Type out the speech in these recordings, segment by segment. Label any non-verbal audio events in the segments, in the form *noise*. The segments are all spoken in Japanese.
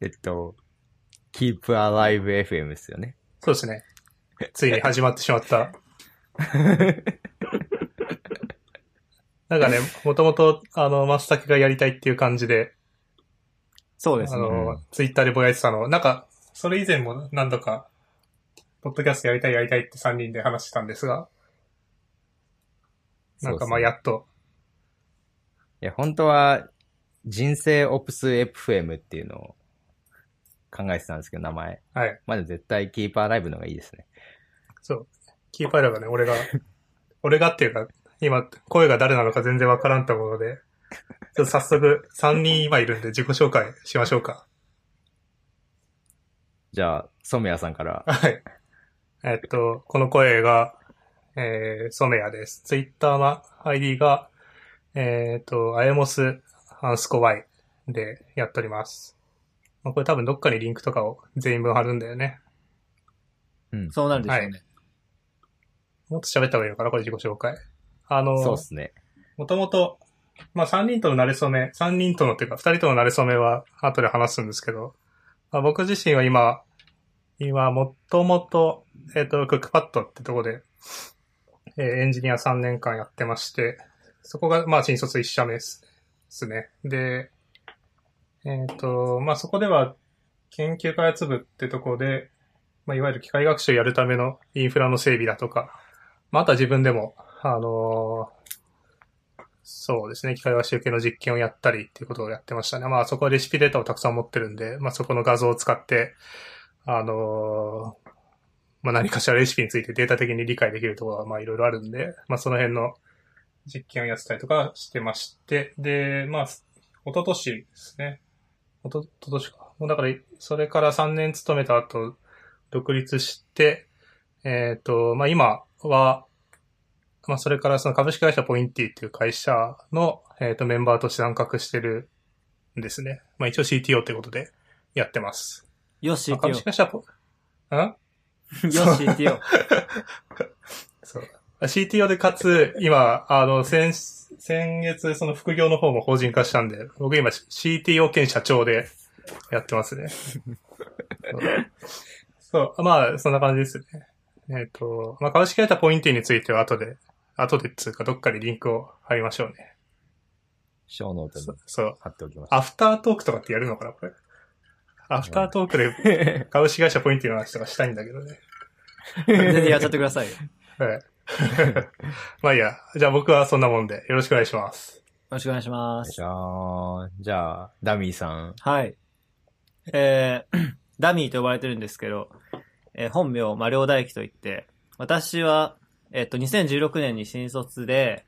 えっと、Keep Alive FM ですよね。そうですね。ついに始まってしまった。なんかね、もともと、あの、マスタケがやりたいっていう感じで、あそうですね。の、ツイッターでぼやいてたの。なんか、それ以前も何度か、ポッドキャストやりたいやりたいって3人で話してたんですが、なんかまあやっと、いや、本当は、人生オプス FM っていうのを考えてたんですけど、名前。はい。まだ絶対 Keep Alive の方がいいですね。そう。キーパイラがね、俺が、*laughs* 俺がっていうか、今、声が誰なのか全然わからんと思うので、ちょっと早速、3人今いるんで自己紹介しましょうか。じゃあ、ソメヤさんから。はい。えっと、この声が、えー、ソメヤです。ツイッターの ID が、えっと、アエモスアンスコ Y でやっております。まあ、これ多分どっかにリンクとかを全員分貼るんだよね。うん。そうなるでしょうね。もっと喋った方がいいのかなこれ自己紹介。あの、そうですね。もともと、まあ3人との馴れ初め、3人とのっていうか2人との馴れ初めは後で話すんですけど、まあ、僕自身は今、今、もともと、えっ、と、クックパッドってとこで、えーエンジニア3年間やってまして、そこが、まあ、新卒1社目ですですね。で、えっ、と、まあ、そこでは、研究開発部ってとこで、まあ、いわゆる機械学習やるためのインフラの整備だとか、まあ、あとは自分でも、あのーそうですね、機械学習系の実験をやったりっていうことをやってましたね。まあ、そこはレシピデータをたくさん持ってるんで、まあ、そこの画像を使って、あのーまあ、何かしらレシピについてデータ的に理解できるところは、まあ、いろいろあるんで、まあ、その辺の実験をやってたりとかしてまして、で、まあ、一昨年ですね。おと、一昨年か。もうだから、それから3年勤めた後、独立して、えっ、と、まあ、今は、まあ、それからその株式会社ポインティっていう会社の、えっ、と、メンバーとして参画してるんですね。まあ、一応 CTO ってことでやってます。よし、まあ、株 CTO 式。会社ポ、*laughs* ん？よし、CTO。そう。CTO でかつ、今、あの、先、先月、その副業の方も法人化したんで、僕今 CTO 兼社長でやってますね。*laughs* そうそう。まあ、そんな感じですね。えっ、と、まあ、株式会社ポインティについては後で、後でっつうかどっかにリンクを貼りましょうね。小ノートにそそう。貼っておきます。アフタートークとかってやるのかな、これ。アフタートークで株式会社ポインティの話とかしたいんだけどね。*laughs* 全然やっちゃってくださいよ。よ *laughs* はい。*laughs* まあいいや。じゃあ僕はそんなもんでよろしくお願いします。ろしくお願いします。じゃあ、じゃあ、ダミーさん。はい。えー、*clears throat* ダミーと呼ばれてるんですけど、えー本名、マリオ大輝と言って、私は、えっ、と、2016年に新卒で、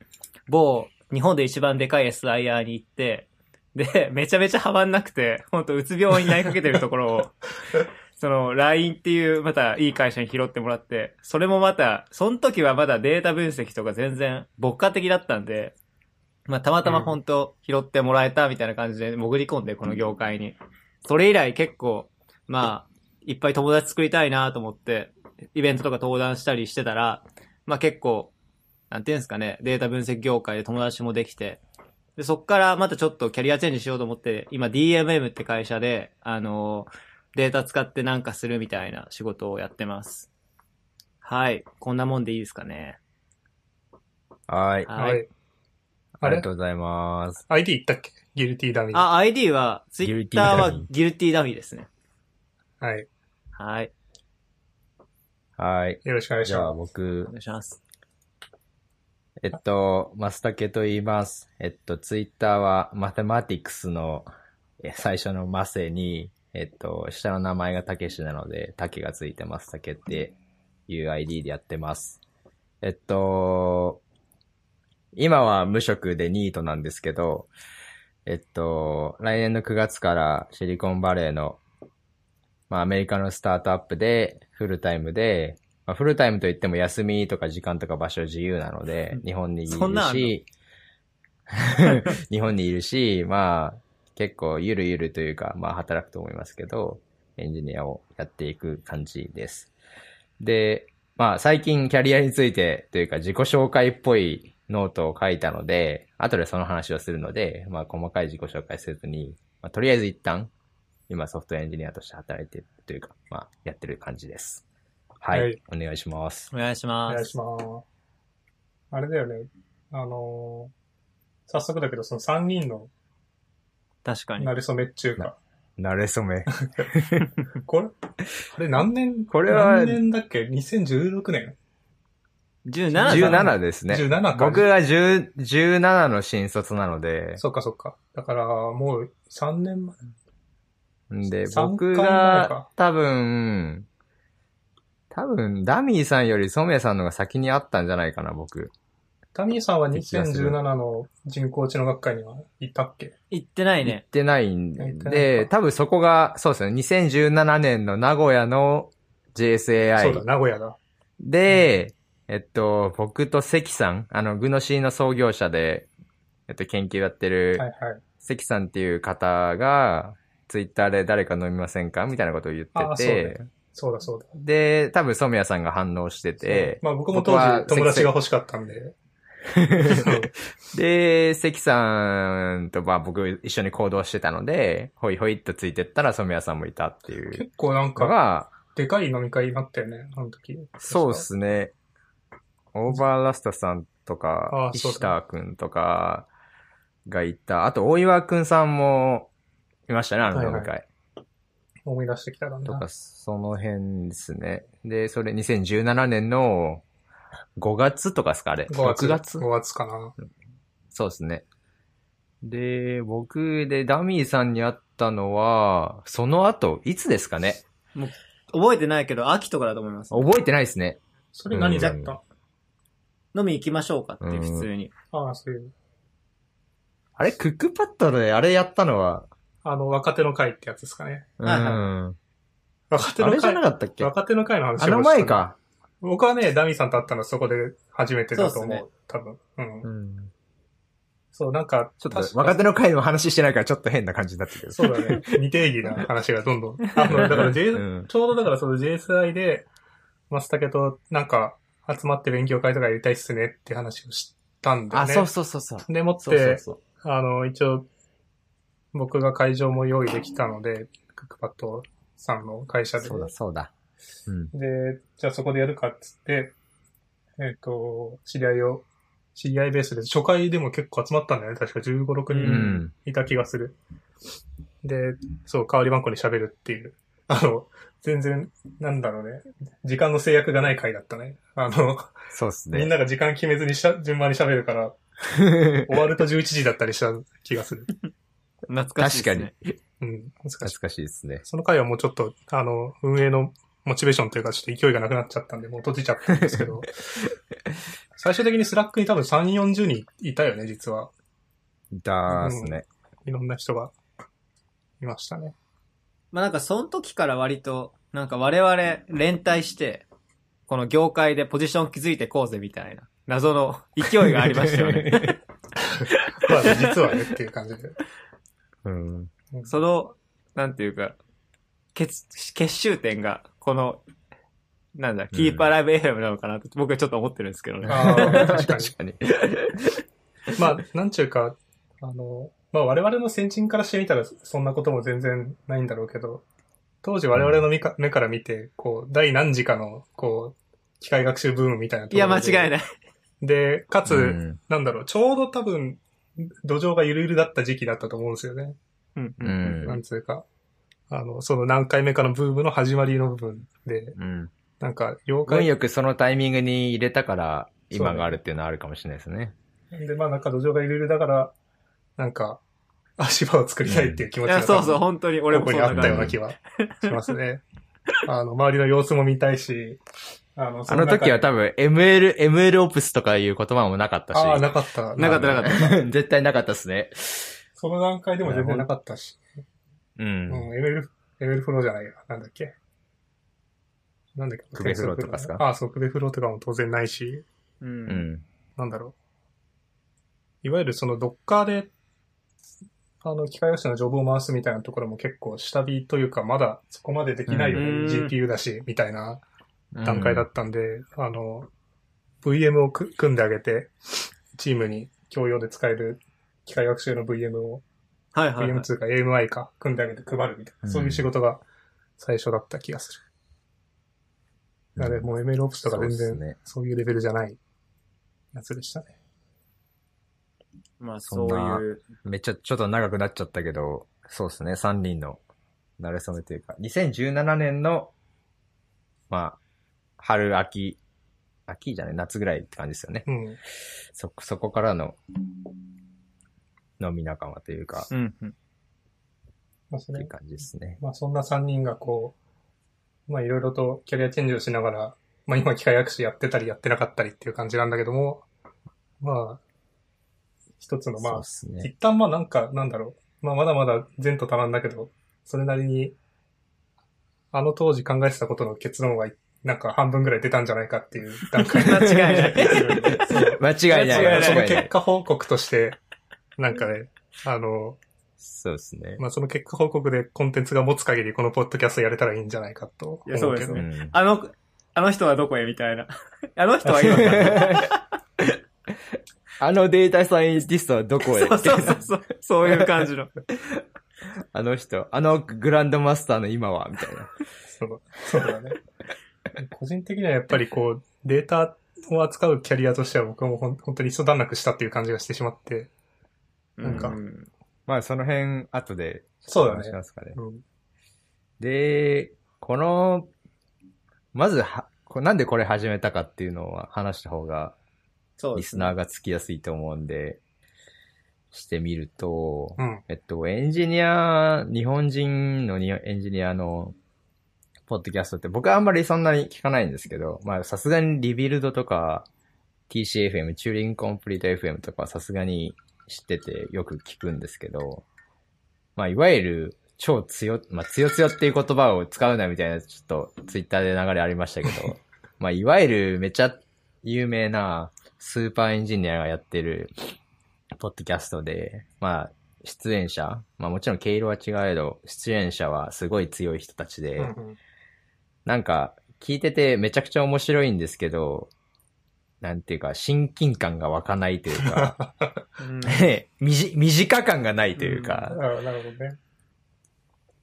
某、日本で一番でかい SIR に行って、で、めちゃめちゃハマんなくて、本当うつ病になりかけてるところを、*laughs* その、LINE っていう、またいい会社に拾ってもらって、それもまた、その時はまだデータ分析とか全然、牧歌的だったんで、まあ、たまたま本当拾ってもらえたみたいな感じで潜り込んで、この業界に。それ以来結構、まあ、いっぱい友達作りたいなと思って、イベントとか登壇したりしてたら、まあ結構、なんていうんですかね、データ分析業界で友達もできて、で、そっからまたちょっとキャリアチェンジしようと思って、今 DMM って会社で、あのデータ使ってなんかするみたいな仕事をやってます。はい。こんなもんでいいですかね。はい。はい。ありがとうございます。ID 言ったっけ？ギルティダミー。あ、ID は、ギルティ Twitter はギルティダミーですね。はい。はい。はい。よろしくお願いしじゃあま僕お、願いします。えっと、マスタケと言います。えっと、ツイッターはマテマティクスのえ最初のマセに、えっと、下の名前がたけしなので、たけがついてます。たけっていう ID でやってます。えっと、今は無職でニートなんですけど、えっと、来年の9月からシリコンバレーの、まあアメリカのスタートアップでフルタイムで、まあ、フルタイムといっても休みとか時間とか場所自由なので、日本にいるし、*laughs* 日本にいるし、まあ、結構ゆるゆるというか、まあ働くと思いますけど、エンジニアをやっていく感じです。で、まあ最近キャリアについてというか自己紹介っぽいノートを書いたので、後でその話をするので、まあ細かい自己紹介せずに、まあ、とりあえず一旦、今ソフトウェアエンジニアとして働いてるというか、まあ、やってる感じです。はい。はいお願いします。お願いしおます。願いします。あれだよね。あのー早速だけど、その3人の確かに。慣れ初めっちゅうか。慣れ初め。*laughs* これ、あれ何年これは何年だっけ ?2016 年17だ17ですね。17か僕が10 17の新卒なので、そっかそっか。だから、もう3年前。で、三僕がか多分、多分、ダミーさんよりソメさんのが先にあったんじゃないかな、僕。タミーさんは気がする2017の人工知能学会にはいたっけ？行ってない行っね。てないん行ってないで、か多分そこが、そうですね、2017年の名古屋のそうだ、JSAI 名古屋だ。で、えっと、僕と関さん、あの、グノシーの創業者で、えっと、研究やってるはいはい。関さんっていう方が、ツイッターで誰か飲みませんか？みたいなことを言ってあそうて、ねそうだそうだ。で、多分染谷さんが反応してて、まあ僕も当僕は時友達が欲しかったんで。で、関さんとまあ僕一緒に行動してたので、ほいほいっとついてったら染谷さんもいたっていう結構なんのか、が、でかい飲み会になったよね、あの時。そうっすね。オーバーラストさんとあか石田くんとかがいた。あと、大岩くんさんもいましたね、あの飲み会。はい思い出してきたらな。とか、その辺ですね。で、それ2017年の5月とかですか、あれ。5月。6月 ?5 月かな。そうですね。で、僕でダミーさんに会ったのは、その後、いつですかね？覚えてないけど、秋とかだと思います。覚えてないですね。それ何だった？飲み行きましょうかって普通に。ああ、そういう。あれ、クックパッドであれやったのは、あの、若手の会ってやつですかね。うん。若手の会れじゃな。かったっけ？若手の会の話をあの前。か。僕はね、ダミーさんと会ったのはそこで初めてだと思う。そうね多分。うん。うん。そう、なんか、ちょっと、若手の会の話してないからちょっと変な感じになってるけど。そうだね。未定義な話がどんどん。*laughs* あの、だから J、うんちょうどだからその JSI で、マスタケとなんか集まって勉強会とかやりたいっすねって話をしたんだよあ、ね。そうそうそうそう。でもって、そうそうそう。あの、一応、僕が会場も用意できたので、クックパッドさんの会社で。そうだ、そうだ。うん。で、じゃあそこでやるかっつって、えっ、と、知り合いを、知り合いベースで、初回でも結構集まったんだよね。確か15、6う人ん。いた気がする。で、そう、代わりばんこに喋るっていう。あの、全然、なんだろうね。時間の制約がない回だったね。あの、そうっすみんね。なが時間決めずにしゃ順番に喋るから、*laughs* 終わると11時だったりした気がする。懐かしいです確かにね。。うん、難しい懐。かしいですね。その回はもうちょっと、あの、運営のモチベーションというか、ちょっと勢いがなくなっちゃったんで、もう閉じちゃったんですけど、*laughs* 最終的に Slack に多分3、40人いたよね、実は。だーすね。いろんな人がいましたね。まあなんかその時から割と、なんか我々連帯して、この業界でポジション築いてこうぜみたいな、謎の勢いがありましたよね。*laughs* まあ、実はねっていう感じで。うん。その、なんていうか、結、結集点が、この、なんだ、キーパーライブ FM なのかな？って、僕はちょっと思ってるんですけどね。ああ、確かに。*laughs* 確かに。まあ、なんちゅうか、あの、まあ我々の先人からしてみたらそんなことも全然ないんだろうけど、当時我々の目か目から見て、こう、第何次かの、こう、機械学習ブームみたいなといや、間違いない。ない。で、かつ、うんなんだろう、ちょうど多分、土壌がゆるゆるだった時期だったと思うんですよね。うんうなんんつうか、あの、その何回目かのブームの始まりの部分で、うん。なんか、妖怪運よくそのタイミングに入れたから、今があるっていうのはあるかもしれないですね。で、まあなんか土壌がゆるゆるだから、なんか、足場を作りたいっていう気持いや、ちが、そうそう、本当に俺ここにあもそうだから。ったような気はしますね。あの、周りの様子も見たいし、あの、あの時は多分 ML、ML オプスとかいう言葉もなかったし。ああ、なかった。なかったなかった。*laughs* 絶対なかったっすね。その段階でも全然なかったし。う。うんん、ML、ML フローじゃないよ。なんだっけ？なんだっけ？クベフローとかっすか？ああ、そう、クベフローとかも当然ないし、う。うんん。なんだろう。いわゆるその Docker で、あの、機械学習のジョブを回すみたいなところも結構下火というか、まだそこまでできないよね。うん GPU だし、みたいな段階だったんで、あの、VM をく組んであげて、チームに共用で使える機械学習の VM をはいはい、はい。PM2 か AMI か組んであげて配るみたいな、うんそういう仕事が最初だった気がする。あれ、もう MLOps とか全然そうですね。そういうレベルじゃないやつでしたね。まあそうそんないう。めっちゃちょっと長くなっちゃったけど、そうですね、3人の慣れ初めというか、2017年の、まあ、春、秋、秋じゃない、夏ぐらいって感じですよね。うん。そ、そこからの飲み仲間というか、うん、うん。まあそれっていう感じですね。まあそんな3人がこう、まあいろいろとキャリアチェンジをしながら、まあ今機械学習やってたりやってなかったりっていう感じなんだけども、まあ、一つのまあそうで、すね。一旦まあなんか、なんだろう。まあまだまだ前途多難だけど、それなりに、あの当時考えてたことの結論は、なんか半分ぐらい出たんじゃないかっていう段階間違いないそう間違いない。間違いないその間違いない。結果報告として、なんかね、あの、そうですね。まあその結果報告でコンテンツが持つ限りこのポッドキャストやれたらいいんじゃないかと思うけど。いやそうですねうんあの、あの人はどこへみたいな。*laughs* あの人は今、*laughs* あのデータサイエンティストはどこへそうそうそうそう。そういう感じの。*laughs* あの人、あのグランドマスターの今はみたいな。そうそうだね。個人的にはやっぱりこう、データを扱うキャリアとしては僕はもう本当に一段落したっていう感じがしてしまって。なんかうまあその辺、後で、そうだね話しますかね。うん。で、この、まずは、こなんでこれ始めたかっていうのは話した方が、そう。リスナーがつきやすいと思うんで、してみると、うん。えっと、エンジニア、日本人のにエンジニアの、ポッドキャストって僕はあんまりそんなに聞かないんですけど、まあさすがにリビルドとか TCFM、チューリングコンプリート FM とかはさすがに知っててよく聞くんですけど、まあいわゆる超強、まあ強強っていう言葉を使うなみたいなちょっとツイッターで流れありましたけど、*laughs* まあいわゆるめちゃ有名なスーパーエンジニアがやってるポッドキャストで、まあ出演者、まあもちろん毛色は違えど、出演者はすごい強い人たちで、うんうん。なんか、聞いててめちゃくちゃ面白いんですけど、なんていうか、親近感が湧かないというか、うん。*laughs* みじ、短感がないというあか、あなるほどね。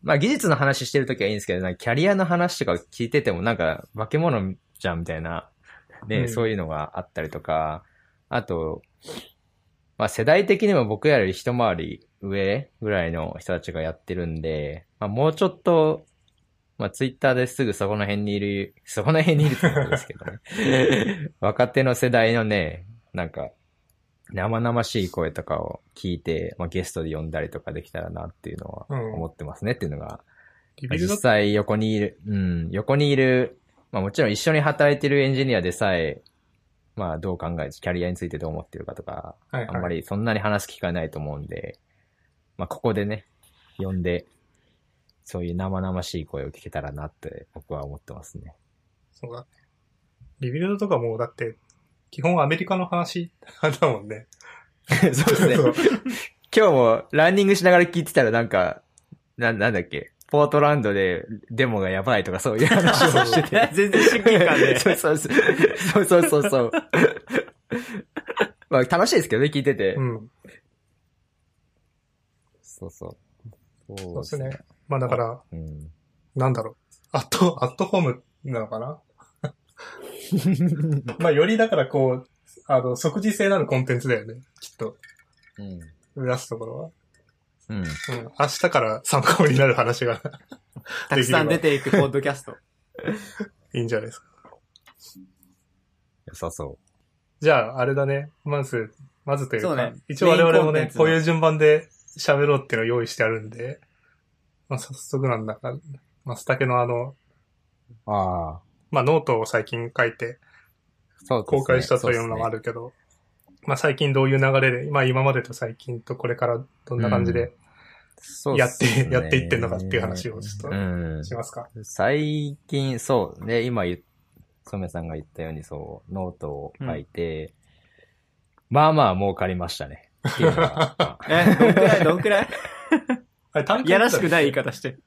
まあ技術の話してるときはいいんですけど、なんかキャリアの話とか聞いててもなんか化け物じゃんみたいな、ね、うん。そういうのがあったりとか、あと、まあ世代的にも僕より一回り上ぐらいの人たちがやってるんで、まあもうちょっと、まあツイッターですぐそこの辺にいる、そこの辺にいるってことですけどね。*laughs* 若手の世代のね、なんか、生々しい声とかを聞いて、まあゲストで呼んだりとかできたらなっていうのはうん。思ってますねっていうのが、Rebuild 実際横にいる、うん、横にいる、まあもちろん一緒に働いてるエンジニアでさえ、まあどう考えて、キャリアについてどう思ってるかとか、はいはい。あんまりそんなに話す機会ないと思うんで、まあここでね、呼んで、そういう生々しい声を聞けたらなって僕は思ってますね。そうだね。 Rebuild とかも、だって、基本アメリカの話 *laughs* だもんね。*laughs* そうですね。*laughs* 今日もランニングしながら聞いてたらなんか、な、なんだっけ、ポートランドでデモがやばいとかそういう話をしてて。全然親近感で。そうそうそう。そうそうそうそう。まあ楽しいですけどね、聞いてて。うん。そうそう。そそうですね。まあだから、うん。なんだろう。アット、アットホームなのかな？*laughs* まあよりだからこう、あの、即時性のあるコンテンツだよね。きっと。うん。目指すところは。うん。うん。明日から参考になる話が *laughs* たくさん出ていくポッドキャスト。*laughs* いいんじゃないですか。良さそじゃあ、あれだね。まず、まずというか、そうね一応我々もね、こういう順番で喋ろうっていうのを用意してあるんで、まあ早速なんだか、まあ、スタケのあの、う。ああ。まあノートを最近書いてそうね公開したというのもあるけど、まあ最近どういう流れで、まあ今までと最近とこれからどんな感じでそうやって、すねやっていってんのかっていう話をちょっうんと。しますか？最近、そうね、今言っ、ソメさんが言ったようにそう、ノートを書いて、まあまあ儲かりましたね。っていうのがまあえ、どんくらいどんくらい？あれ単価いやらしくない言い方して。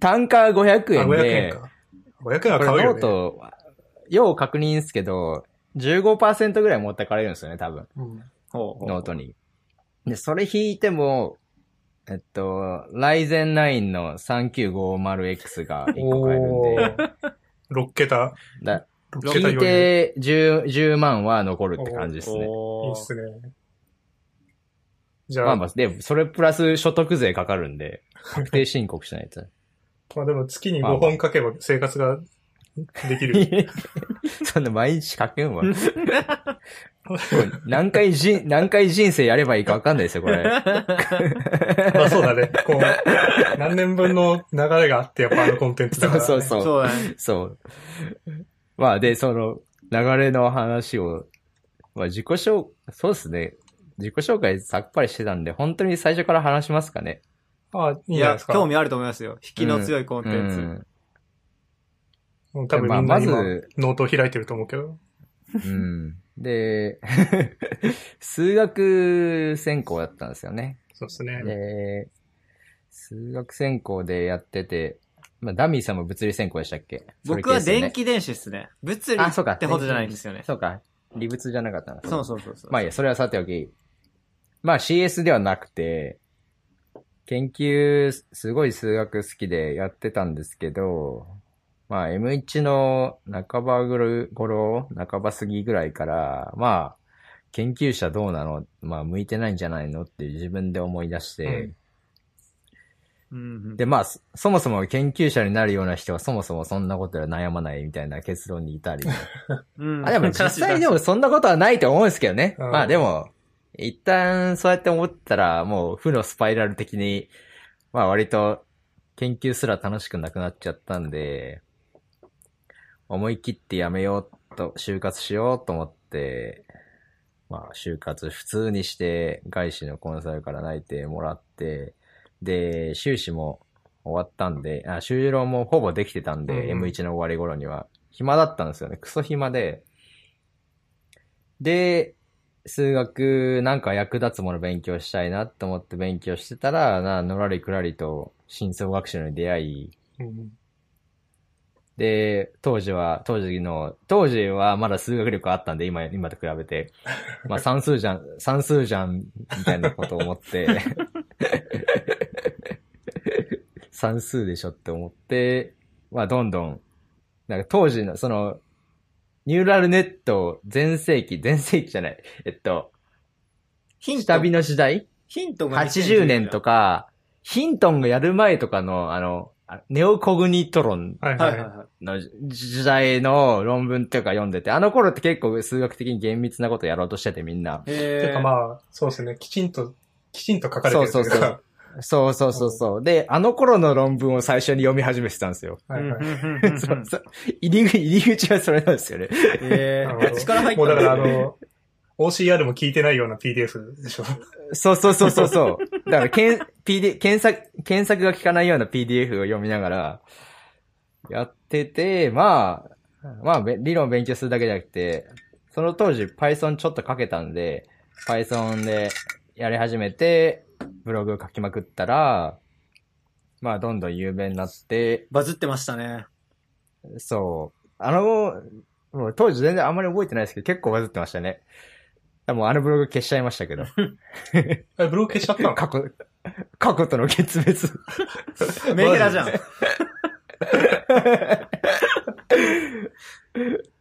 単価500あ、円500円で、か。500円はこれノー買うよね。ト、要確認ですけど、15%ぐらい持ってかれるんですよね、多分。うんほうほうノートに。で、それ引いても、えっと、 Ryzen 9の 3950X が1個お買えるんで、ー。6桁？だ6桁聞い余裕。て 10, 10万は残るって感じですね。いいっすね。じゃあ、ままあまあ、で、それプラス所得税かかるんで、*laughs* 確定申告しないと。あでも月にまあ5本書けば生活ができる。*laughs* そんな毎日書けんわ。何回人、何回人生やればいいかわかんないですよ、これ。*laughs* まあそうだね。こう、何年分の流れがあって、やっぱあのコンテンツだから、ね。そうそうそう。そうだね。そう。まあ、で、その、流れの話を、まあ、自己紹、そうですね。自己紹介さっぱりしてたんで、本当に最初から話しますかね。あいいんいやじゃないです、か。興味あると思いますよ。引きの強いコンテンツ。うんうん多分まあみんな今、まずノートを開いてると思うけど。うん。で、*laughs* 数学専攻だったんですよね。そうですね。で、数学専攻でやってて、まあ、ダミーさんも物理専攻でしたっけ？僕は電気電子っすね。物理あ、そうか。ってほどじゃないんですよね。そうか。理物じゃなかったな。そうそうそうそう。まあいいや、それはさておき。まあ CS ではなくて、研究、すごい数学好きでやってたんですけど、まあ M1 の半ばぐる頃、半ば過ぎぐらいから、まあ、研究者どうなのまあ向いてないんじゃないのって自分で思い出して、うんうんうんで、まあ、そそもそも研究者になるような人はそもそもそんなことでは悩まないみたいな結論にいたり。う *laughs* んあ、でも実際でもそんなことはないと思うんですけどね。うんまあでも、一旦そうやって思ったら、もう負のスパイラル的に、まあ割と研究すら楽しくなくなっちゃったんで、思い切ってやめようと、就活しようと思って、まあ就活普通にして、外資のコンサルから内定もらって、で、修士も終わったんで、あ、就労もほぼできてたんで、うんうん M1 の終わり頃には。暇だったんですよね。クソ暇で。で、数学なんか役立つもの勉強したいなと思って勉強してたら、な、のらりくらりと深層学習に出会い、うん。で、当時は、当時の、当時はまだ数学力あったんで、今、今と比べて。まあ *laughs* 算数じゃん、算数じゃん、みたいなことを思って、*laughs* 算数でしょって思って、まあどんどん、なんか当時の、その、ニューラルネット全盛期、全盛期じゃない、えっと、ヒント下火の時代？ヒントが80年とか。か、ヒントンがやる前とかの、あの、あネオコグニトロンはいはいい。ははいはい。の時代の論文とか読んでて、あの頃って結構数学的に厳密なことやろうとしててみんな。てへかまあ、そうですね。きちんと、きちんと書かれてるそうそうそうそうそうそうそう。で、あの頃の論文を最初に読み始めてたんですよ。はいはい。そうそう入り口、入り口はそれなんですよね。えー、力入ったもうだからあの、OCR も聞いてないような PDF でしょ。そうそうそうそうそう。だから、けん、PD、検索、検索が効かないような PDF を読みながら、やってて、まあ、まあ、べ理論を勉強するだけじゃなくて、その当時 Python ちょっと書けたんで、Python でやり始めて、ブログ書きまくったら、まあ、どんどん有名になって、バズってましたね。そう。あの、もう当時全然あんまり覚えてないですけど、結構バズってましたね。でもあのブログ消しちゃいましたけど。*laughs* え、ブログ消しちゃったの？過去、過去との決別。メンヘラじゃん。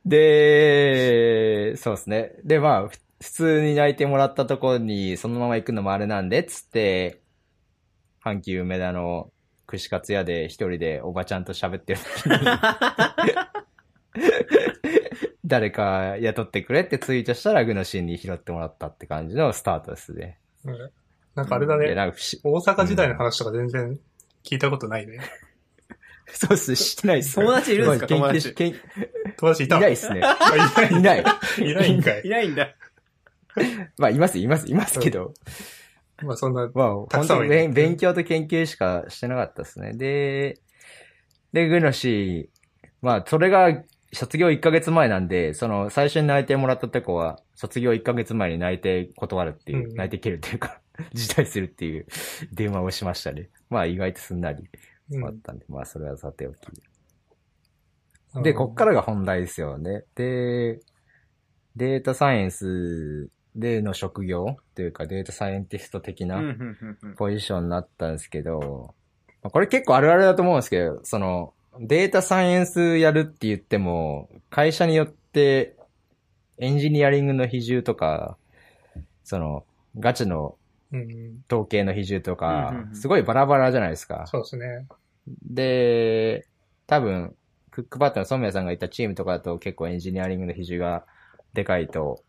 で、そうですね。で、まあ、ふ普通に泣いてもらったところに、そのまま行くのもあれなんで、つって、阪急梅田の串カツ屋で一人でおばちゃんと喋ってる時に、*laughs* 誰か雇ってくれってツイートしたらグノシンに拾ってもらったって感じのスタートですね。うんなんかあれだでね。なんか大阪時代の話とか全然聞いたことないね。*laughs* そうっす、してないっす。友達いるんですか？まあ友達友達いた？いないっすね。あいないいない。いないんかいい。ないんだ。*laughs* まあ、います、います、いますけど。まあそんな、まあ、本当に勉勉強と研究しかしてなかったですね。で、で、グノシー、まあ、それが卒業1ヶ月前なんで、その、最初に内定もらったとこは、卒業1ヶ月前に内定断るっていう、うん内定切るっていうか、*laughs* 辞退するっていう電話をしましたね。まあ、意外とすんなりうんあったんで、まあ、それはさておき。で、こっからが本題ですよね。で、データサイエンスでの職業というかデータサイエンティスト的なポジションになったんですけど、まあこれ結構あるあるだと思うんですけど、その、データサイエンスやるって言っても、会社によってエンジニアリングの比重とか、その、ガチのうん。統計の比重とうんかすごいバラバラじゃないですか。そうですね。で、多分、クックパッドのソムヤさんがいたチームとかだと結構エンジニアリングの比重がでかいと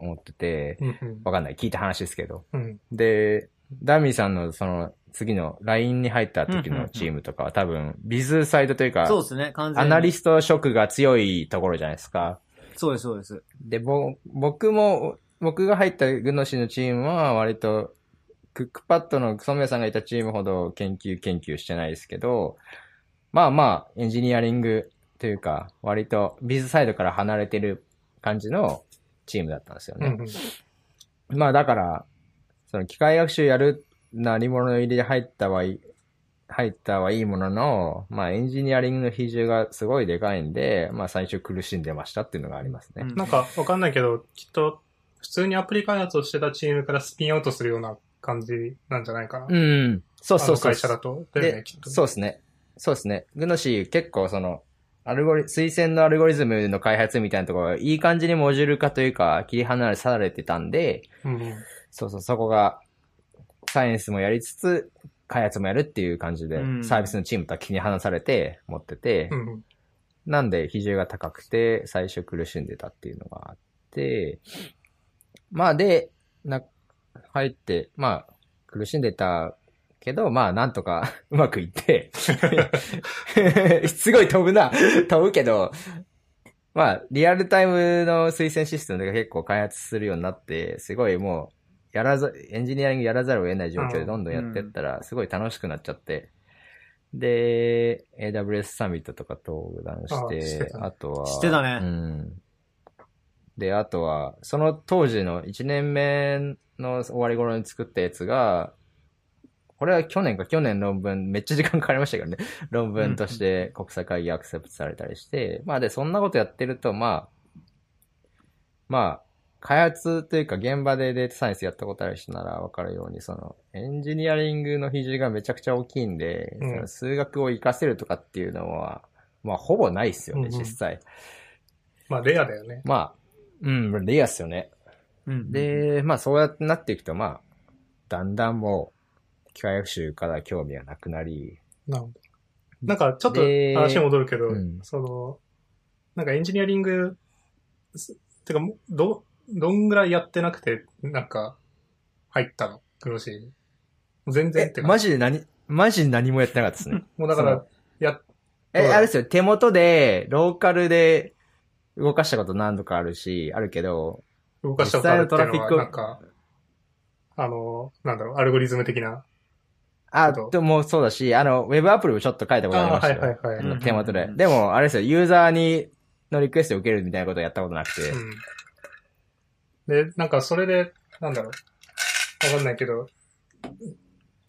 思ってて。わかんない。聞いた話ですけど。うん。で、ダミーさんのその次の LINE に入った時のチームとかは多分、ビズサイドというか、そうですね、完全に。アナリスト職が強いところじゃないですか。そうです、そうです。で、ぼ、僕も、僕が入ったグノシのチームは割と、クックパッドのソメさんがいたチームほど研究研究してないですけど、まあまあ、エンジニアリングというか、割とビズサイドから離れてる感じのチームだったんですよね。うんうん。まあだから、その機械学習やるなり物入りで入ったはいい、入ったはいいものの、まあエンジニアリングの比重がすごいでかいんで、まあ最初苦しんでましたっていうのがありますね。うんなんか、わかんないけど、きっと、普通にアプリ開発をしてたチームからスピンアウトするような感じなんじゃないかな。うん。そうそうそう。会社だと。そうですね。そうですね。グノシー結構その、アルゴリ、推薦のアルゴリズムの開発みたいなところがいい感じにモジュール化というか切り離されてたんで、うんうん。そうそう、そこが、サイエンスもやりつつ、開発もやるっていう感じで、うんサービスのチームとは切り離されて持ってて、うんうん。なんで比重が高くて、最初苦しんでたっていうのがあって、まあで、な、入って、まあ、苦しんでたけど、まあなんとか *laughs* うまくいって、*laughs* すごい飛ぶな、飛ぶけど、まあ、リアルタイムの推薦システムが結構開発するようになって、すごいもう、やらざ、エンジニアリングやらざるを得ない状況でどんどんやってったら、すごい楽しくなっちゃって、で、AWS サミットとか登壇しあて、してたあとは、してたね。うん。で、あとは、その当時の1年目の終わり頃に作ったやつが、これは去年か去年論文、めっちゃ時間かかりましたけどね。*laughs* 論文として国際会議アクセプトされたりして、まあで、そんなことやってると、まあ、まあ、開発というか現場でデータサイエンスやったことある人ならわかるように、その、エンジニアリングの比重がめちゃくちゃ大きいんで、うんその数学を活かせるとかっていうのは、まあ、ほぼないっすよね、うんうん実際。まあ、レアだよね。まあ、うん、レアっすよね。うん、で、まあそうやってなっていくと、まあ、だんだんもう、機械学習から興味がなくなり、なるほど。なんか、ちょっとで話戻るけど、うんその、なんかエンジニアリング、すてか、ど、どんぐらいやってなくて、なんか、入ったの？グロシーに。全然っえて、かマジで何、マジで何もやってなかったですね。*laughs* もうだから、や、え、あれですよ、手元で、ローカルで動かしたこと何度かあるし、あるけど、動かしたことあるっていうのは、なんか、あの、なんだろう、アルゴリズム的な。あ、でもそうだし、あの、ウェブアプリもちょっと書いたことありましたよ。あはいはいはいあのうん手元でうん。でも、あれですよ、ユーザーに、のリクエストを受けるみたいなことをやったことなくて。うん。で、なんかそれで、なんだろう、わかんないけど、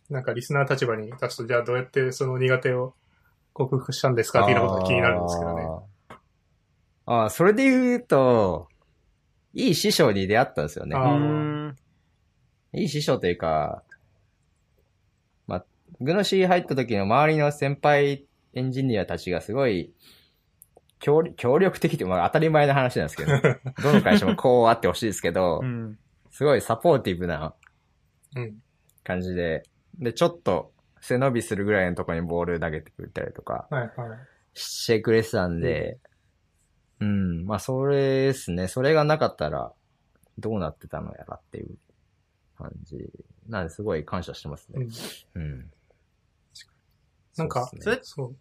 なんかリスナー立場に立つと、じゃあどうやってその苦手を克服したんですかっていうことが気になるんですけどね。あー。あーそれで言うと、いい師匠に出会ったんですよね。いい師匠というか、まあ、グノシー入った時の周りの先輩エンジニアたちがすごい、協力協力的って、まあ当たり前の話なんですけど、*laughs* どの会社もこうあってほしいですけどう、ん。すごいサポーティブなうん。感じで、で、ちょっと背伸びするぐらいのところにボール投げてくれたりとか。してくれてたんで、うん、まあそれですね。それがなかったらどうなってたのやらっていう感じ。なんですごい感謝してますね。うん。なんかそうっすねそう。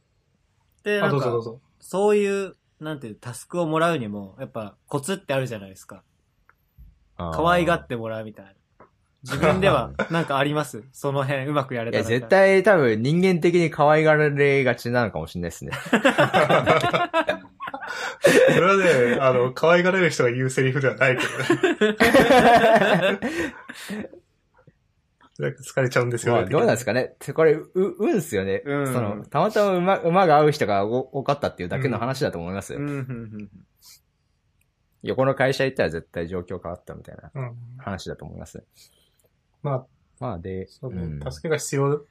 で、あ、なんかどうぞどう、ぞ。そういう、なんていう、タスクをもらうにも、やっぱコツってあるじゃないですか。可愛がってもらうみたいな。自分では、*laughs* なんかあります？その辺うまくやれいや、たら。絶。対多分人間的に可愛がられがちなのかもしれないですね。それはね、あの、可愛がれる人が言うセリフではないけどね。*laughs* 疲れちゃうんですよまあどうなんですかねこれ、う、運っすよね。うんその、たまたま馬、馬が合う人が多多かったっていうだけの話だと思いますよ。うん、うん、うん。横の会社行ったら絶対状況変わったみたいなうん。話だと思います。まあ、まあで、そう助けが必要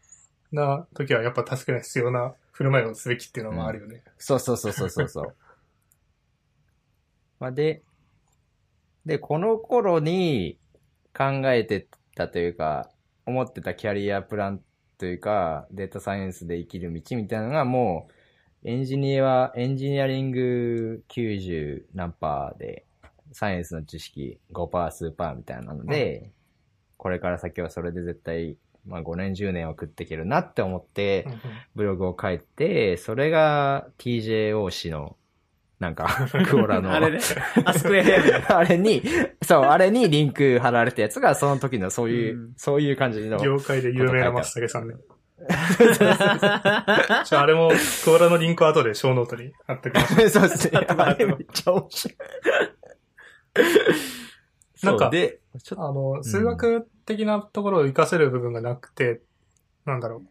な時はやっぱ助けが必要な振る舞いをすべきっていうのもあるよね。そうそうそうそうそうそう。*laughs* まあで、で、この頃に考えてたというか、思ってたキャリアプランというか、データサイエンスで生きる道みたいなのがもう、エンジニアは、エンジニアリング90何パーで、サイエンスの知識5%数パーみたいなので、これから先はそれで絶対、まあ5年10年は食っていけるなって思って、ブログを書いて、それが TJO 氏の、なんか、*laughs* クオラの、あれね。アスクエヘム。*laughs* あれに、そう、あれにリンク貼られたやつが、その時のそういう、うんそういう感じの。業界で有名な松茸さんね。じゃああれも、 Quora のリンク後でショーノートに貼っておきましょそうですね。*laughs* あれめっちゃ面白い。なんかそうで、ちょっう。あの、数学的なところを活かせる部分がなくて、なんだろ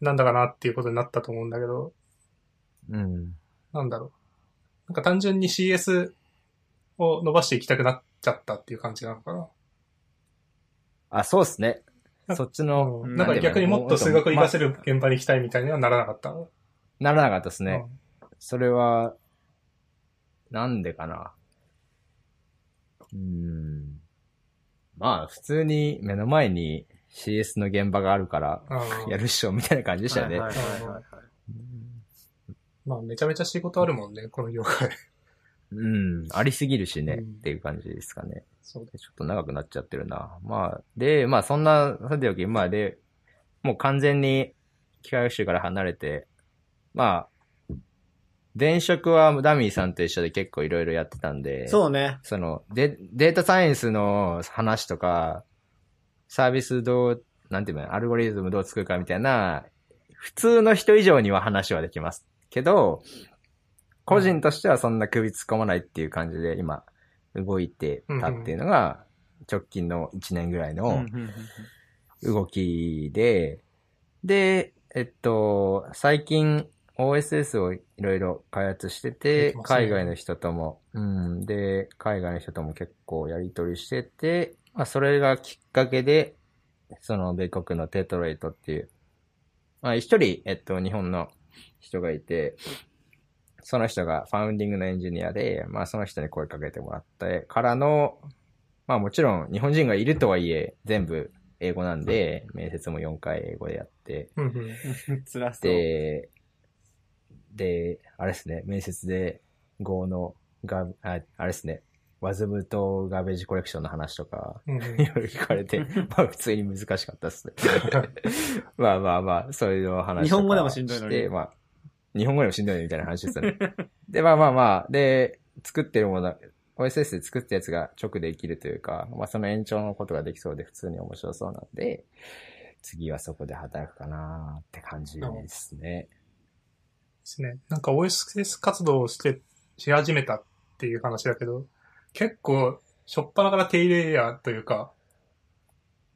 う。なんだかなっていうことになったと思うんだけど、と、うん。なんだろう。なんか単純に CS を伸ばしていきたくなっちゃったっていう感じなのかな。あ、そうですね。そっちの、うんなんか逆にもっと数学を活かせる現場に行きたいみたいにはならなかった。ならなかったですね。それは、なんでかな。うーん。まあ、普通に目の前に CS の現場があるから、うんやるっしょ、みたいな感じでしたよね。まあめちゃめちゃ仕事あるもんね、この業界。うん、ありすぎるしね、うんっていう感じですかね。そうちょっと長くなっちゃってるな。まあ、で、まあそんな、さておき、まあで、もう完全に機械学習から離れて、まあ、前職はダミーさんと一緒で結構いろいろやってたんで、そうね。そのデ、データサイエンスの話とか、サービスどう、なんていうの、アルゴリズムどう作るかみたいな、普通の人以上には話はできます。けど、個人としてはそんな首突っ込まないっていう感じで今、動いてたっていうのが、直近の1年ぐらいの動きで、で、えっと、最近 OSS をいろいろ開発してでて海外の人とも、うん、で、海外の人とも結構やりとりしてて、まあ、それがきっかけで、その米国のテトレイトっていう、まあ、一人、えっと、日本の人がいて、その人がファウンディングのエンジニアで、まあその人に声かけてもらってからの、まあもちろん日本人がいるとはいえ、全部英語なんで、面接も4回英語でやって、*laughs* そう。で、で、あれですね、面接で Go のガああれですね、ワズムとガーベージコレクションの話とか、いろいろ聞かれて、*laughs* まあ普通に難しかったですね。*laughs* まあまあまあ、そういう話とか日本語でもしんどいのにしてまあ、日本語でもしんどいのみたいな話ですよね。*laughs* で、まあまあまあ、で、作ってるもの、OSS で作ったやつが直で生きるというか、まあその延長のことができそうで普通に面白そうなんで、次はそこで働くかなって感じですね。ですね。なんか OSS 活動をして、し始めたっていう話だけど、結構、しょっぱなから低レイヤーというか、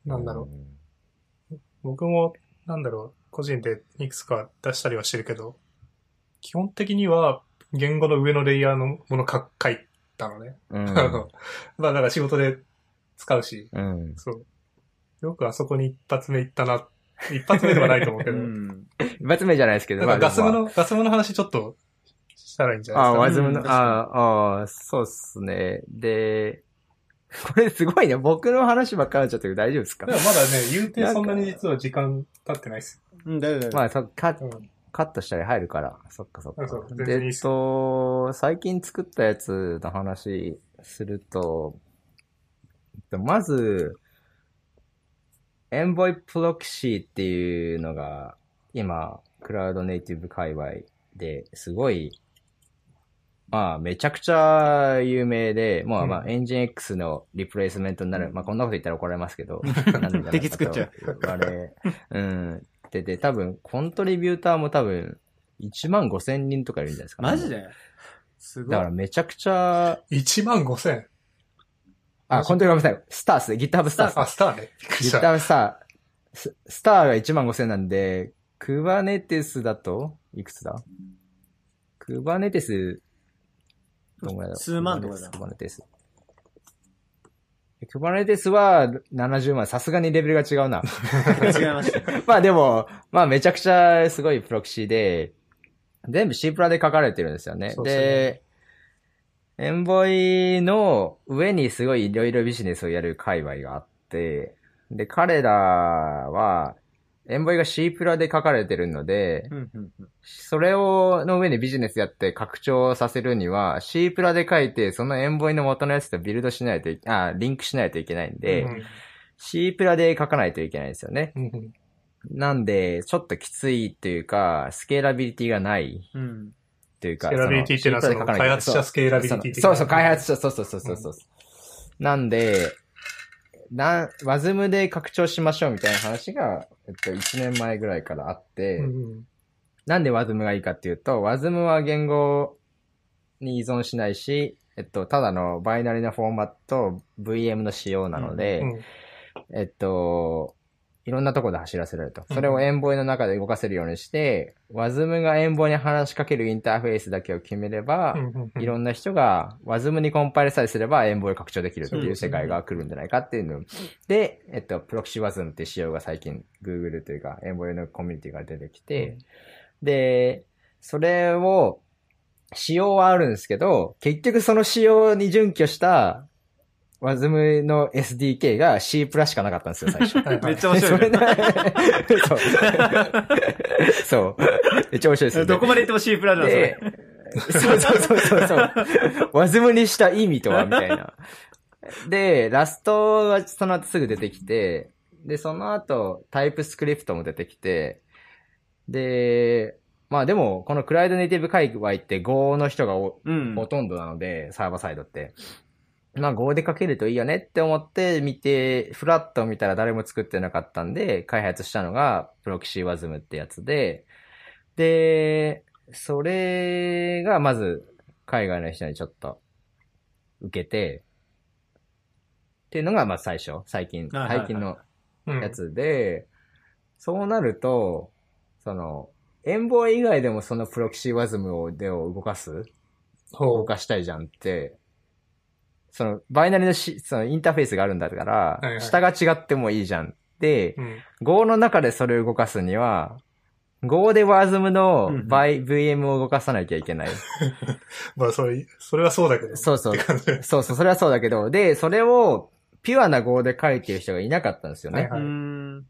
なんだろう。僕も、なんだろう、個人でいくつか出したりはしてるけど、基本的には言語の上のレイヤーのものか書いたのね。うん。*laughs* まあ、だから仕事で使うし、うん。そう。よくあそこに一発目行ったな。一発目ではないと思うけうど。*laughs* ん。一発目じゃないですけど、ガスムまあの、ガスムの話ちょっとしたらいいんじゃああ、ないですか、ワズムの、うんああ、ああ、そうっすね。で、*laughs* これすごいね。僕の話ばっかりになっちゃってる大丈夫ですか？でもまだね、言うてそんなに実は時間経ってないっすうん、だよだよ。まあ、そ。うん。カットしたり入るから。そっかそっかで、えっと、最近作ったやつの話すると、えっとまず、エンボイプロクシーっていうのが、今、クラウドネイティブ界隈ですごい、まあ、めちゃくちゃ有名で、まあまあ、うんエンジン X のリプレイスメントになる。まあ、こんなこと言ったら怒られますけど、敵作っちゃう。あれ、うん。で、で、多分、コントリビューターも多分、1万5千人とかいるんじゃないですか、マジで？すごいだから。めちゃくちゃ、1万5千？あ、コントリビューター、スターっすね。GitHub スターっすあ、スターね。GitHub スター。ススターが1万5千なんで、Kubernetes だと、いくつだ ?Kubernetes どんぐらいだろう？数万とかだクバネテス。クバネテスは70万。さすがにレベルが違うな。違いました。*laughs* まあでも、まあめちゃくちゃすごいプロキシで、全部 C プラで書かれてるんですよね。ですねで、エンボイの上にすごいいろいろビジネスをやる界隈があって、で、彼らは、エンボイが C プラで書かれてるので、うんうんうんそれを、の上にビジネスやって拡張させるには、C プラで書いて、そのエンボイの元のやつとビルドしないとい、あ、リンクしないといけないんで、うん C プラで書かないといけないんですよね。うんうんなんで、ちょっときついというか、スケーラビリティがないうん。というか、スケーラビリティっていうのはその開発者スケーラビリティそうそう、開発者、そうそうそうそうそう。なんで、なん、ワズムで拡張しましょうみたいな話が、えっと、1年前ぐらいからあって、うんうん。なんでワズムがいいかっていうと、ワズムは言語に依存しないし、えっと、ただのバイナリなフォーマット、VM の仕様なので、うん。えっと、いろんなとこで走らせられると。うんそれをエンボイの中で動かせるようにして、ワズムがエンボイに話しかけるインターフェースだけを決めれば、いろんな人が、ワズムにコンパイルさえすれば、エンボイ拡張できるっていう世界が来るんじゃないかっていうの。で、えっと、プロキシワズムって仕様が最近、Google というか、エンボイのコミュニティが出てきて、で、それを、仕様はあるんですけど、結局その仕様に準拠した、ワズムの SDK が C プラしかなかったんですよ、*laughs* 最初。めっちゃ面白いね。そう。*laughs* そう。めっちゃ面白いですよね。どこまで行っても C プラだ、そでれ。、そうそうそうそうそう。*laughs* ワズムにした意味とは、みたいな。で、ラストはその後すぐ出てきて、で、その後、タイプスクリプトも出てきて、で、まあでも、このクラウドネイティブ界隈って Go の人がおうん。ほとんどなので、サーバーサイドって。まあ Go で書けるといいよねって思って見て、フラット見たら誰も作ってなかったんで、開発したのがプロキシーワズムってやつで、で、それがまず海外の人にちょっと受けて、っていうのがまあ最初、最近、最近のうん。やつで、そうなると、その、エンボイ以外でもそのプロキシーワズムを、でを動かす？動ほかしたいじゃんって、その、バイナリのし、そのインターフェースがあるんだから、いはい下が違ってもいいじゃんって、う。うん Go の中でそれを動かすには、Go で WASM のうんバイ VM を動かさなきゃいけない。*laughs* まあ、それ、それはそうだけど。そうそうそうそう、それはそうだけど、で、それを、ピュアな Go で書いてる人がいなかったんですよね。はいはいうーん。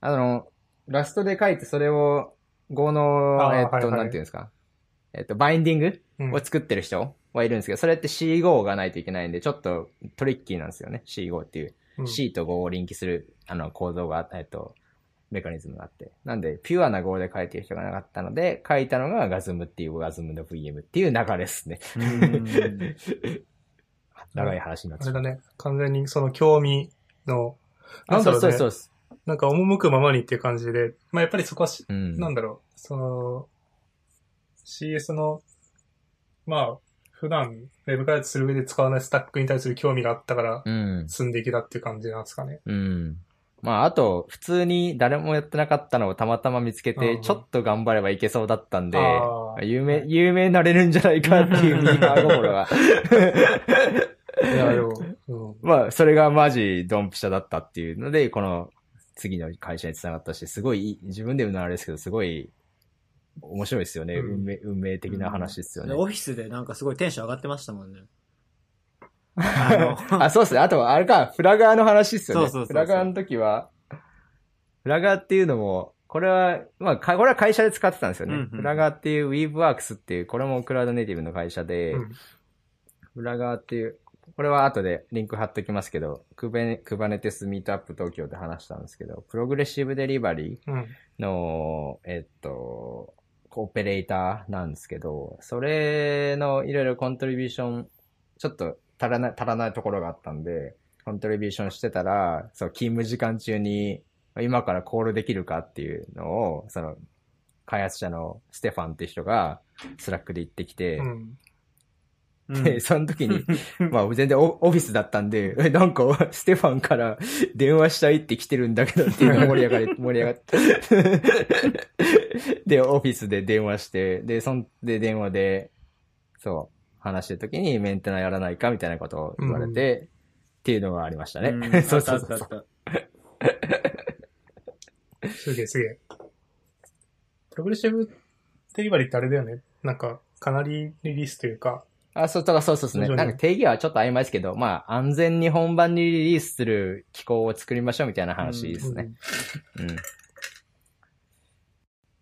あの、ラストで書いてそれを、Go の、えっと、はいはいなんていうんですか。えっと、バインディングうんを作ってる人はいるんですけど、それって C5 がないといけないんで、ちょっとトリッキーなんですよね。C5 っていう。うん C と Go をリンクする、あの、構造があった、えっと、メカニズムがあって。なんで、ピュアな Go で書いてる人がなかったので、書いたのが GASM っていう GASM の VM っていう流れですね。長い話になっちゃう。あれだね。完全にその興味の、なあ、んだろうねそうそうそう。なんか赴くままにっていう感じで、まあやっぱりそこはし、うん。なんだろう、その、CS の、まあ、普段、ウェブ開発する上で使わないスタックに対する興味があったから、うん。進んでいけたっていう感じなんですかね。うん。まあ、あと、普通に誰もやってなかったのをたまたま見つけて、うんちょっと頑張ればいけそうだったんで有名、有名になれるんじゃないかっていうミーハー心が。いや、*laughs* でも、うん。まあ、それがマジドンピシャだったっていうので、この次の会社に繋がったし、すごい、自分で言うのはあれですけど、すごい面白いですよね。うん運命、運命的な話ですよね。オフィスでなんかすごいテンション上がってましたもんね。あ *laughs* のあ、そうっすね。あと、あれか、フラガーの話っすよね。そうそうそうそうフラガーの時は、フラガーっていうのも、これは、まあ、かこれは会社で使ってたんですよね。うんうんフラガーっていう Weaveworks っていう、これもクラウドネイティブの会社で、うんフラガーっていう、これは後でリンク貼っときますけど、クベネ、クバネテスミートアップ東京で話したんですけど、プログレッシブデリバリーうん。の、えっと、オペレーターなんですけど、それのいろいろコントリビューション、ちょっと足らない、足らないところがあったんで、コントリビューションしてたら、そう、勤務時間中に、今からコールできるかっていうのを、その、開発者のステファンって人が、Slack で言ってきて、うん。うんで、その時に、*laughs* まあ全然オオフィスだったんで、え、*laughs* なんか、ステファンから電話したいって来てるんだけどっていうのが盛り上がり、*laughs* 盛り上がって。で、オフィスで電話して、で、そんで電話で、そう、話してる時にメンテナやらないかみたいなことを言われて、っていうのがありましたね。うんそうそうそうあったあったあったすげえすげえ。プログレッシブデリバリーってあれだよね。なんか、かなりリリースというか、あ、そう、だからそうそうですね。なんか定義はちょっと曖昧ですけど、まあ、安全に本番にリリースする機構を作りましょうみたいな話ですね。うん。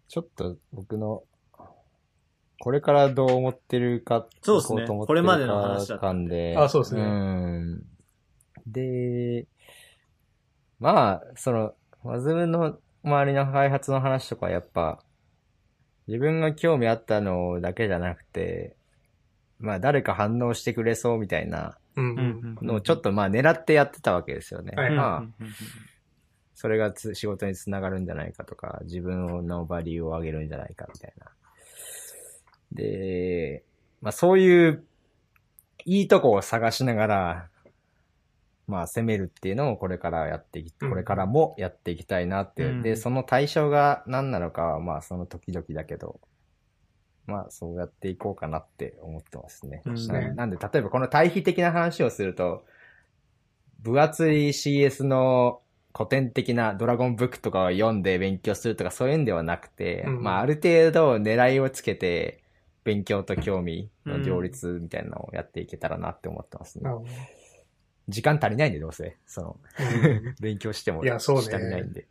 ちょっと僕の、これからどう思ってるか、そうですねこと思ってるこれまでの話だった感で。あそうですねん。で、まあ、その、マズムの周りの開発の話とかやっぱ、自分が興味あったのだけじゃなくて、まあ誰か反応してくれそうみたいなのをちょっとまあ狙ってやってたわけですよね。はいまあ、それがつ仕事につながるんじゃないかとか、自分のバリューを上げるんじゃないかみたいな。で、まあそういう、いいとこを探しながら、まあ攻めるっていうのをこれからやっていき、うん。これからもやっていきたいなって。いう。うん。で、その対象が何なのかはまあその時々だけど、まあそうやっていこうかなって思ってますね。うんななんで、例えばこの対比的な話をすると、分厚い CS の古典的なドラゴンブックとかを読んで勉強するとかそういうんではなくて、うんまあある程度狙いをつけて勉強と興味の両立みたいなのをやっていけたらなって思ってますね。なるほ時間足りないんでどうせ、その、どうん *laughs* 勉強してもいやそうね足りないんで。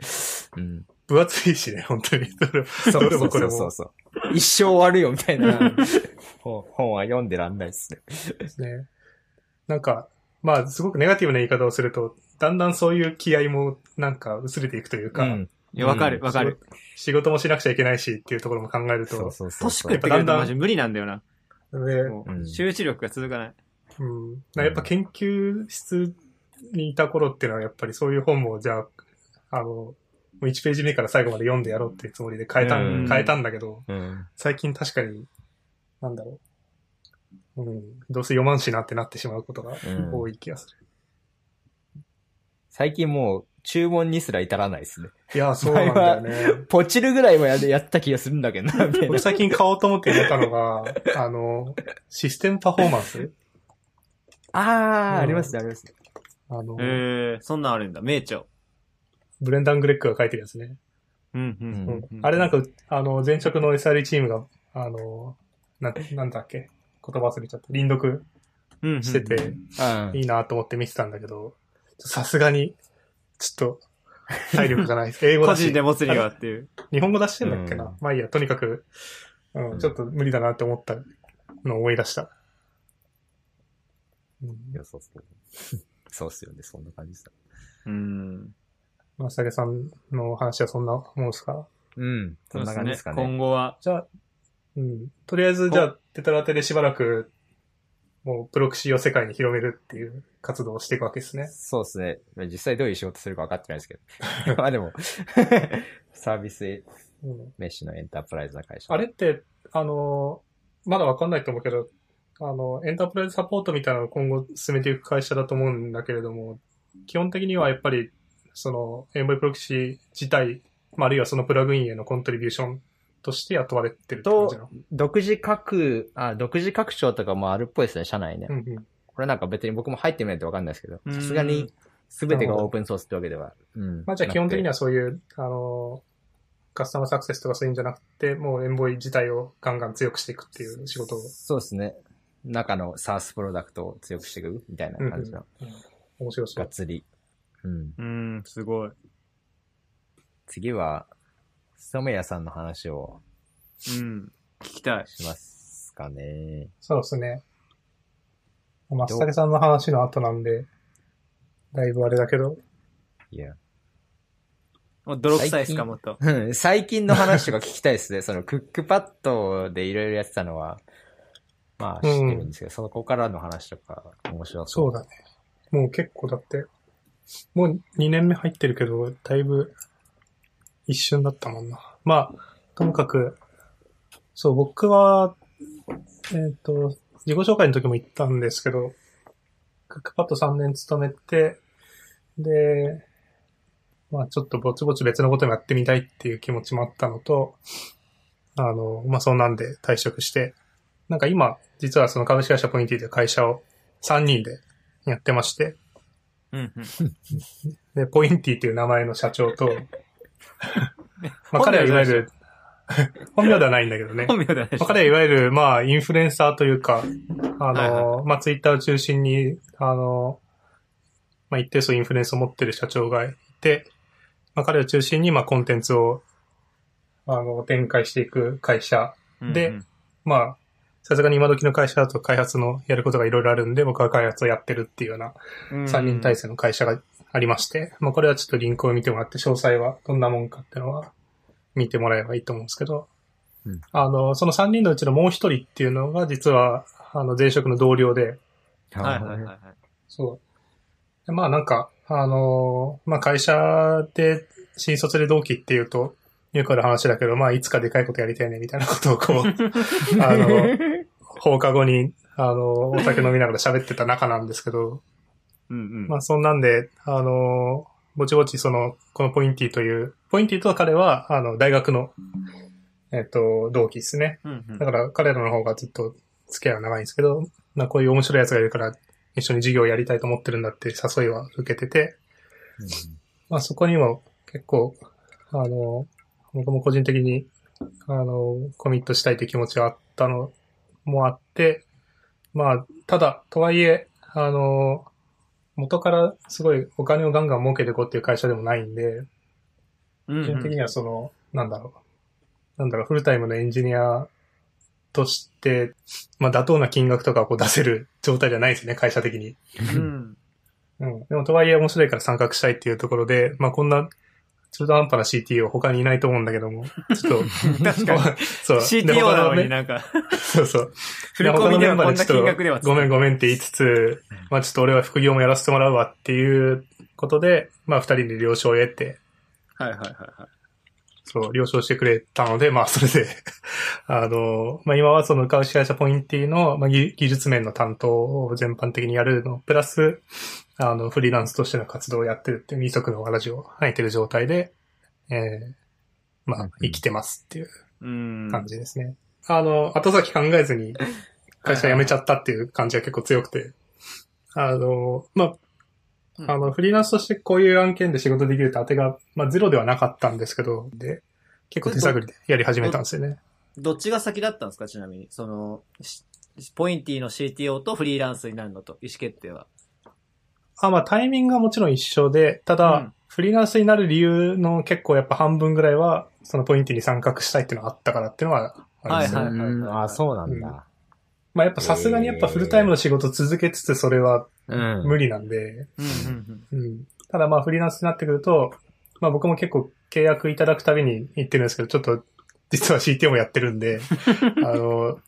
うん。分厚いしね、本当に。どれそうどれそうもこれもそうそう。一生終わるよみたいな *laughs* 本本は読んでらんないですね。ですね。なんか、まあ、すごくネガティブな言い方をすると、だんだんそういう気合もなんか薄れていくというか、うん。いや、わかる、うんわかる。仕事もしなくちゃいけないしっていうところも考えると、そうそうそうそう。年食ってくるとマジ無理なんだよな。で集中力が続かない。うん、やっぱ研究室にいた頃っていうのはやっぱりそういう本もじゃあ、あの、もう1ページ目から最後まで読んでやろうっていうつもりで変えたん、うん変えたんだけど、うん。最近確かに、なんだろう。うん、どうせ読まんしなってなってしまうことがうん多い気がする。最近もう注文にすら至らないですね。いや、そうなんだよね。ポチるぐらいはややった気がするんだけどな、*laughs* みたいな僕。最近買おうと思ってやったのが、あの、システムパフォーマンスあうんー、ありますね、ありますね。あの、えー、そんなんあるんだ。名著。ブレンダン・グレッグが書いてるやつね。うん、ううんん、うん。あれなんか、あの、前職の SRE チームが、あの、な、なんだっけ？言葉忘れちゃった。輪読うん、うんしてて、うん。いいなと思って見てたんだけど、さすがに、ちょっと、体力がないです。*laughs* 英語個だし。人で持つにはっていう。日本語出してんだっけな？うんまあいいや、とにかく、うん、ちょっと無理だなって思ったのを思い出した。うんいや、そうそう。*laughs* そうっすよね、そんな感じです。うん。まさげさんの話はそんなもんですか？うん。そんな感じですかね。今後は、じゃあ、うん。とりあえず、じゃあ、テトラテでしばらく、もう、プロクシーを世界に広めるっていう活動をしていくわけですね。そうですね。実際どういう仕事するか分かってないですけど。*laughs* まあでも、*laughs* サービスうん、メッシュのエンタープライズな会社。あれって、あの、まだわかんないと思うけど、あの、エンタープライズサポートみたいなのを今後進めていく会社だと思うんだけれども、基本的にはやっぱり、その、エンボイプロキシー自体、まあ、あるいはそのプラグインへのコントリビューションとして雇われてるって感じなの？独自拡、あ、独自拡張とかもあるっぽいですね、社内ね。うんうん。これなんか別に僕も入ってみないと分かんないですけど、うんさすがに全てがオープンソースってわけでは。うん。まあ、じゃあ基本的には。はそういう、あの、カスタマーサクセスとかそういうんじゃなくて、もうエンボイ自体をガンガン強くしていくっていう仕事を。そうですね。中の SaaS プロダクトを強くしていくみたいな感じの、面白そう。がっつり。うん。うん、すごい。次は、染谷さんの話をうん。聞きたい。しますかね。そうですね。松竹さんの話の後なんで、だいぶあれだけど、いや。もう泥臭いですか、もっと。うん *laughs* 最近の話とか聞きたいですね。そのクックパッドでいろいろやってたのは、まあ知ってるんですけど、そこからの話とか面白そ。そううだね。もう結構だって、もう2年目入ってるけど、だいぶ一瞬だったもんな。まあ、ともかく、そう、僕は、えっ、と、自己紹介の時も言ったんですけど、クックパッド3年勤めて、で、まあちょっとぼちぼち別のこともやってみたいっていう気持ちもあったのと、あの、まあそうなんで退職して、なんか今、実はその株式会社ポインティという会社を3人でやってまして、うんうん。で、ポインティっていう名前の社長と、*laughs* まあ彼はいわゆる、*laughs* 本名ではないんだけどね。本名ではない彼はいわゆる、まあ、インフルエンサーというか、あの、はいまあ、ツイッターを中心に、あの、まあ、一定数インフルエンスを持ってる社長がいて、まあ、彼を中心に、まあ、コンテンツを、あの、展開していく会社。でうんうんまあ、さすがに今時の会社だと開発のやることがいろいろあるんで、僕は開発をやってるっていうような3人体制の会社がありまして、まあ、これはちょっとリンクを見てもらって、詳細はどんなもんかっていうのは見てもらえばいいと思うんですけど、うんあの、その3人のうちのもう一人っていうのが、実は、あの、前職の同僚で、はいはいはいはい。そう。でまあなんか、あの、まあ会社で新卒で同期っていうと、よくある話だけど、まあいつかでかいことやりたいねみたいなことをこう、*laughs* あの、放課後に、あの、お酒飲みながら喋ってた仲なんですけど、うんうん。まあそんなんで、あの、ぼちぼちその、このポインティという、ポインティとは彼は、あの、大学の、えっと、同期ですね。うんうんだから彼らの方がずっと付き合いは長いんですけど、まあこういう面白い奴がいるから、一緒に授業をやりたいと思ってるんだって誘いは受けてて、まあそこにも結構、あの、僕も個人的に、あの、コミットしたいという気持ちがあったのもあって、まあ、ただ、とはいえ、あの、元からすごいお金をガンガン儲けていこうっていう会社でもないんで、うん基本的にはその、なんだろう。なんだろう、フルタイムのエンジニアとして、まあ妥当な金額とかをこう出せる状態じゃないですね、会社的に。うん。うん。でもとはいえ面白いから参画したいっていうところで、まあこんな中途半端な CTO 他にいないと思うんだけども、ちょっと、*laughs* 確かに。*laughs* そう。で CTO 他なのにね、なんか、そうそう。振り込みではこんな金額では。ごめんごめんって言いつつ、まあちょっと俺は副業もやらせてもらうわっていうことで、まあ二人で了承を得て、はいはいはいはい。そう、了承してくれたので、まあ、それで、*laughs* あの、まあ、今はその株式会社ポインティの、まあ、技技術面の担当を全般的にやるの、プラス、あの、フリーランスとしての活動をやってるっていう二足のわらじを履いてる状態で、えー、まあ、生きてますっていううん。感じですね。あの、後先考えずに会社辞めちゃったっていう感じが結構強くて、あの、まあ、あの、フリーランスとしてこういう案件で仕事できるって当てが、まあ、ゼロではなかったんですけど、で、結構手探りでやり始めたんですよね。どっちが先だったんですか？ちなみに。その、しポインティの CTO とフリーランスになるのと、意思決定は。あ、まあ、タイミングはもちろん一緒で、ただ、うんフリーランスになる理由の結構やっぱ半分ぐらいは、そのポインティに参画したいっていうのがあったからっていうのはありますね。はいはいうんあ、そうなんだ。まあ、やっぱさすがにやっぱフルタイムの仕事続けつつそれはうん。無理なんで。ただまあフリーランスになってくると、まあ僕も結構契約いただくたびに言ってるんですけど、ちょっと実は CTO もやってるんで、*laughs* あの、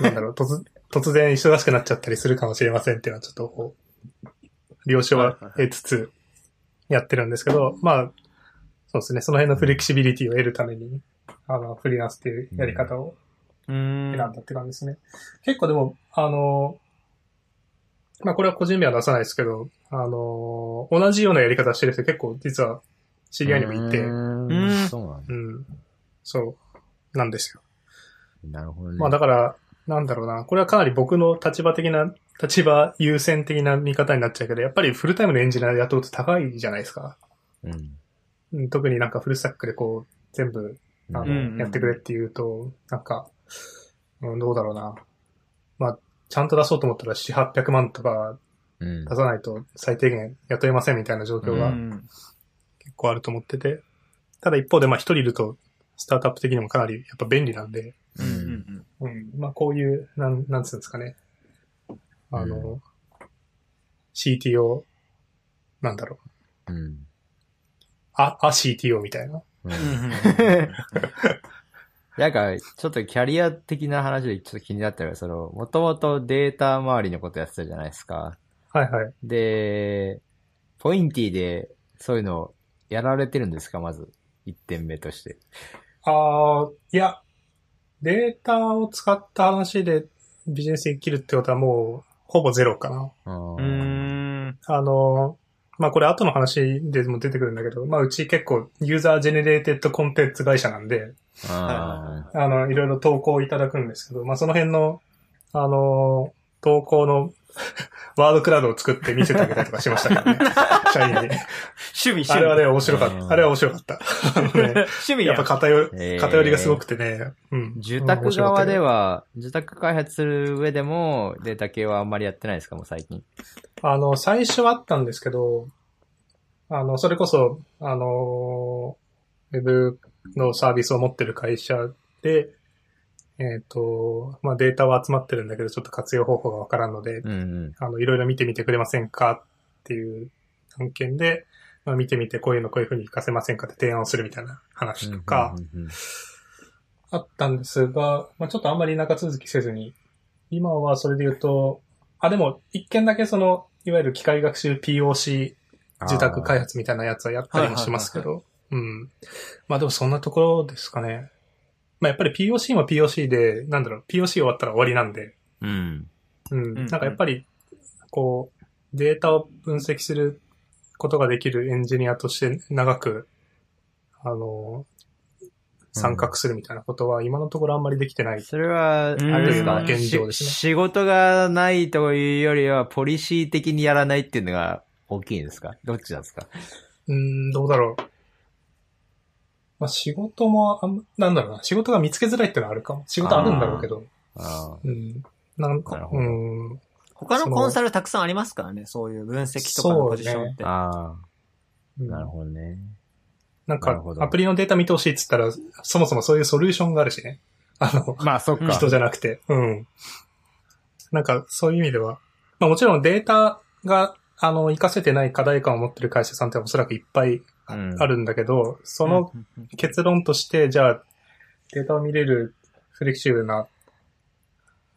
なんだろう、突突然忙しくなっちゃったりするかもしれませんっていうのはちょっと了承は得つつやってるんですけど、まあ、そうですね、その辺のフレキシビリティを得るために、あの、フリーランスっていうやり方をうん。選んだって感じですね。結構でも、あの、まあこれは個人名は出さないですけど、あの、同じようなやり方してる人結構実は知り合いにもいて、うん、うんそうなんだ。そう、なんですよ。なるほどね。まあだから、なんだろうな、これはかなり僕の立場的な、立場優先的な見方になっちゃうけど、やっぱりフルタイムのエンジニア雇うと高いじゃないですか。うん。うん特になんかフルスタックでこう、全部、あの、うんやってくれっていうと、なんか、うん、どうだろうな。まあ、ちゃんと出そうと思ったら4、800万とかうん出さないと最低限雇えませんみたいな状況がうん結構あると思ってて。ただ一方で、まあ一人いると、スタートアップ的にもかなりやっぱ便利なんで、うんうんうん、まあこういう、なん、なんつうんですかね。あの、う CTO、なんだろう。うん。あ、あ CTO みたいな。*laughs* なんか、ちょっとキャリア的な話でちょっと気になったのが、その、もともとデータ周りのことやってたじゃないですか。はいはい。で、ポインティでそういうのやられてるんですか？まず、一点目として。ああ、いや、データを使った話でビジネスできるってことはもう、ほぼゼロかな。うん。あの、まあこれ後の話でも出てくるんだけど、まあうち結構 user generated contents 会社なんで、ああの、いろいろ投稿いただくんですけど、まあその辺の、あの、投稿の *laughs* word cloud を作って見せてあげたりとかしましたけどね。*laughs* 社員に。趣味、趣味。あれはね、面白かっうんた。あれは面白かった。*laughs* ね、趣味ややっぱ。偏り、えー偏りがすごくてね。うん。住宅側では。は、住宅開発する上でも、データ系はあんまりやってないですかもう最近。あの、最初はあったんですけど、あの、それこそ、あの、ウェブのサービスを持ってる会社で、えっ、と、まあ、データは集まってるんだけど、ちょっと活用方法がわからんので、うんうん。あの、いろいろ見てみてくれませんか？っていう案件で、まあ、見てみてこういうのこういう風に活かせませんかって提案をするみたいな話とかあったんですが、まあ、ちょっとあんまり長続きせずに、今はそれで言うと、あ、でも一件だけその、いわゆる機械学習 POC 住宅開発みたいなやつはやったりもしますけど、うん。まあでもそんなところですかね。まあやっぱり POC も POC で、なんだろう、POC 終わったら終わりなんで、うん。うん。うんなんかやっぱり、こう、データを分析することができるエンジニアとして長く、あの、参画するみたいなことは今のところあんまりできてない。それは、あれですか？うん現状ですねし仕事がないというよりは、ポリシー的にやらないっていうのが大きいんですか？どっちなんですか？うーん、どうだろう。まあ仕事もあん、なんだろうな、仕事が見つけづらいってのはあるかも。仕事あるんだろうけど。あうん。なんかうどん。他のコンサルたくさんありますからね、そういう分析とかのポジションって。あうんー、なるほどね。なんかアプリのデータ見てほしいっつったら、そもそもそういうソリューションがあるしね。あの、まあ、そっか。人じゃなくて。うん。なんか、そういう意味では。まあもちろんデータが、あの、活かせてない課題感を持ってる会社さんっておそらくいっぱいあるんだけど、その結論として、じゃあ、データを見れるフレキシブルな、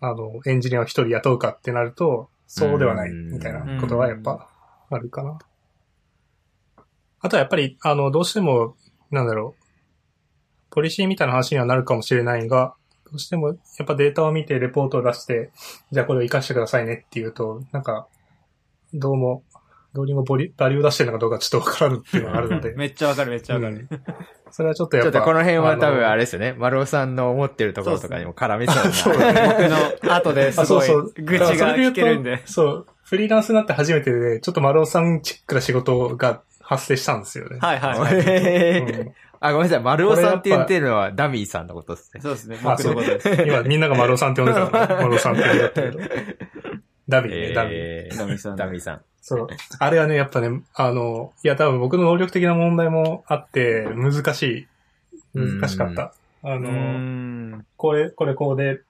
あの、エンジニアを一人雇うかってなると、そうではない、うん。みたいなことはやっぱあるかな。あとはやっぱり、あの、どうしても、なんだろう、ポリシーみたいな話にはなるかもしれないが、どうしてもやっぱデータを見てレポートを出して、じゃあこれを活かしてくださいねっていうと、なんか、どうも、どうにもボリバリューを出してるのかどうかちょっとわからんっていうのがあるので、*laughs* めっちゃわかるめっちゃわかる。うんそれはちょっとやっぱ。ちょっとこの辺は多分あれれですよね。丸尾さんの思ってるところとかにも絡みそうそうな。だね。僕の後です *laughs* あ、そごいうそう。愚痴が聞けるんで。そう。フリーランスになって初めてで、ちょっと丸尾さんチックな仕事が発生したんですよね。はいはいはい。うんあ、ごめんなさい。丸尾さんって言ってるのはダミーさんのことですね。そうですね、あ僕のことです。今みんなが丸尾さんって呼んでたから、丸尾さんって呼んでたけど。ダビーね、ダビー。えーダミーさんダミーさん。そう。あれはね、やっぱね、あの、いや多分僕の能力的な問題もあって、難しい。難しかった。あの、ん。これ、これこうで、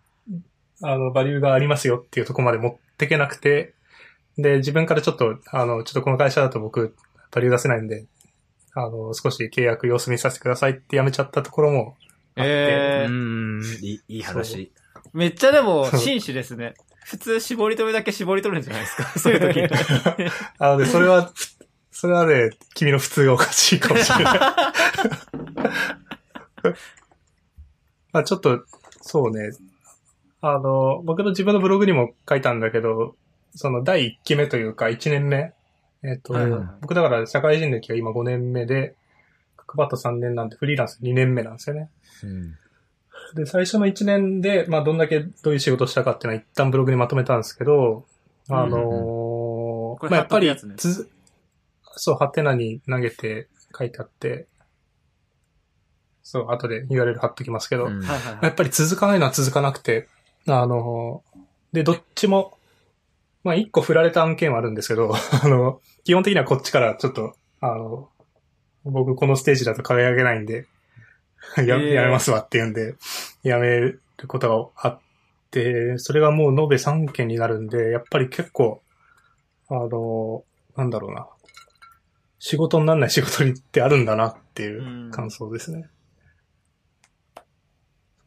あの、バリューがありますよっていうところまで持ってけなくて、で、自分からちょっと、あの、ちょっとこの会社だと僕、バリュー出せないんで、あの、少し契約様子見させてくださいってやめちゃったところも、えー、うん。いい、いい話。めっちゃでも、紳士ですね。普通、絞り止めだけ絞り取るんじゃないですか？*laughs* そういう時。*laughs* あのね、それは、それはね、君の普通がおかしいかもしれない。*laughs* まあちょっと、そうね。あの、僕の自分のブログにも書いたんだけど、その第1期目というか1年目。えっ、と、はいはいはい僕だから社会人歴が今5年目で、クックパッド3年なんでフリーランス2年目なんですよね。うん。で、最初の1年で、まあ、どんだけどういう仕事をしたかっていうのは一旦ブログにまとめたんですけど、あのーまあ、やっぱりつそう、ハテナに投げて書いてあって、そう、後で URL 貼っときますけど、うん。はいはいはい。やっぱり続かないのは続かなくて、あのーで、どっちも、まあ、一個振られた案件はあるんですけど、*laughs* あの、基本的にはこっちからちょっと、あの、僕このステージだと輝けないんで、*laughs* や、えーやめますわって言うんで、やめることがあって、それがもう延べ3件になるんで、やっぱり結構、あの、なんだろうな。仕事にならない仕事にってあるんだなっていう感想ですね。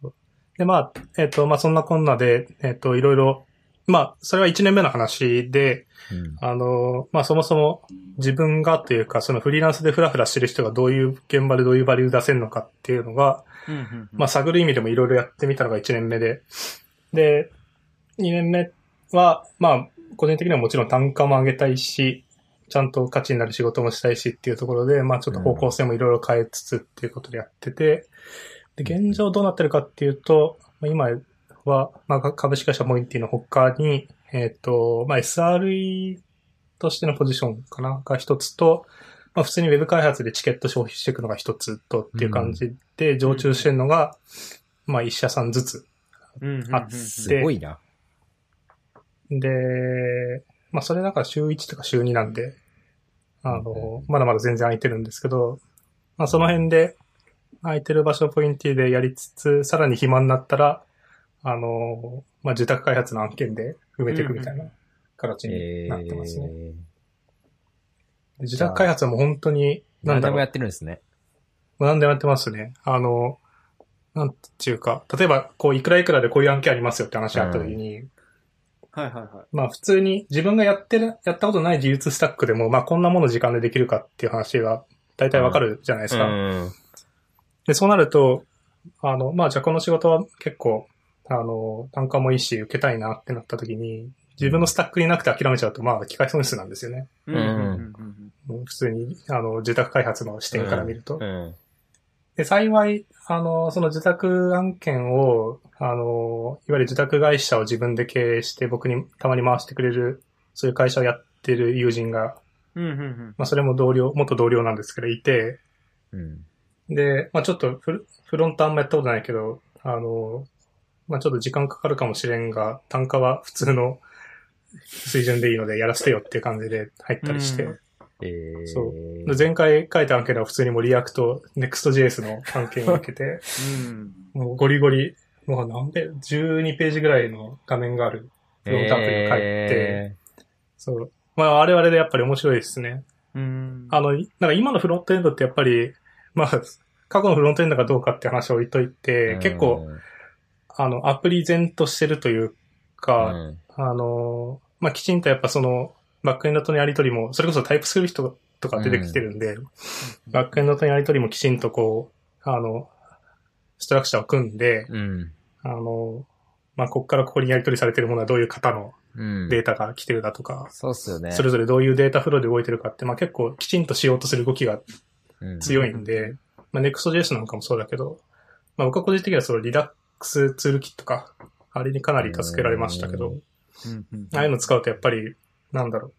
そうで、まあ、えっ、と、まあそんなこんなで、えっ、と、いろいろ、まあ、それは1年目の話で、うん。あの、まあそもそも自分がというか、そのフリーランスでフラフラしてる人がどういう現場でどういうバリュー出せるのかっていうのが、うんうんうん。まあ探る意味でもいろいろやってみたのが1年目で、で、2年目は、まあ、個人的にはもちろん単価も上げたいし、ちゃんと価値になる仕事もしたいしっていうところで、まあちょっと方向性もいろいろ変えつつっていうことでやってて、で、現状どうなってるかっていうと、まあ今、は、まあ、株式会社ポインティの他に、えっ、と、まあ、SRE としてのポジションかなが一つと、まあ、普通にウェブ開発でチケット消費していくのが一つとっていう感じで、常駐してるのが、まあ、一社さんずつうんあって。すごいな。で、まあそれだから週1とか週2なんで、あの、まだまだ全然空いてるんですけど、まあその辺で空いてる場所をポインティでやりつつ、さらに暇になったら、あの、まあ住宅開発の案件で埋めていくみたいな形にえなってますね。ー、で住宅開発はもう本当に、何でもや、ってるんですね。何でもやってますね。あの、なんていうか、例えば、こう、いくらいくらでこういう案件ありますよって話があった時に、はいはいはい。まあ普通に自分がやってる、やったことない技術スタックでも、まあこんなもの時間でできるかっていう話が大体わかるじゃないですか。うん。で、そうなると、あの、まあじゃあこの仕事は結構、あの、単価もいいし受けたいなってなった時に、自分のスタックになくて諦めちゃうと、まあ機械損失なんですよね。うん。うん。うん。もう普通に、あの、住宅開発の視点から見ると。うん。で、幸い、あの、その自宅案件を、あの、いわゆる自宅会社を自分で経営して僕にたまに回してくれる、そういう会社をやってる友人が、うん。うん。うん。まあそれも同僚、元同僚なん。ですけど、いて、うん。で、まあちょっとフロントあん。まやったことないけど、あの、まあちょっと時間かかるかもしれんが、単価は普通の水準でいいのでやらせてよっていう感じで入ったりして、うん。えー、そう。で前回書いた案件では普通にもう React、Next.js の案件を受けて、*laughs* うん。もうゴリゴリ、もう何ペ ?12 ページぐらいの画面があるフロントアプリを書いて、えそう。まあ、あれはあれでやっぱり面白いですね。うん。あの、なんか今のフロントエンドってやっぱり、まあ、過去のフロントエンドがどうかって話を置いといて、ー結構、、あの、アプリ然としてるといううか、んあの、まあ、きちんとやっぱその、バックエンドとのやりとりも、それこそタイプスクリプトとか出てきてるんで、バックエンドとのやりとりもきちんとこう、あの、ストラクチャーを組んで、うん。あの、まあ、ここからここにやり取りされてるものはどういう型のうん。データが来てるだとか、そうっすよね。それぞれどういうデータフローで動いてるかって、まあ、結構きちんとしようとする動きがうん強いんで、まあ、Next.js なんかもそうだけど、まあ、僕は個人的にはそのリラックスツールキットか、あれにかなり助けられましたけど、ああいうの使うとやっぱり、なんだろ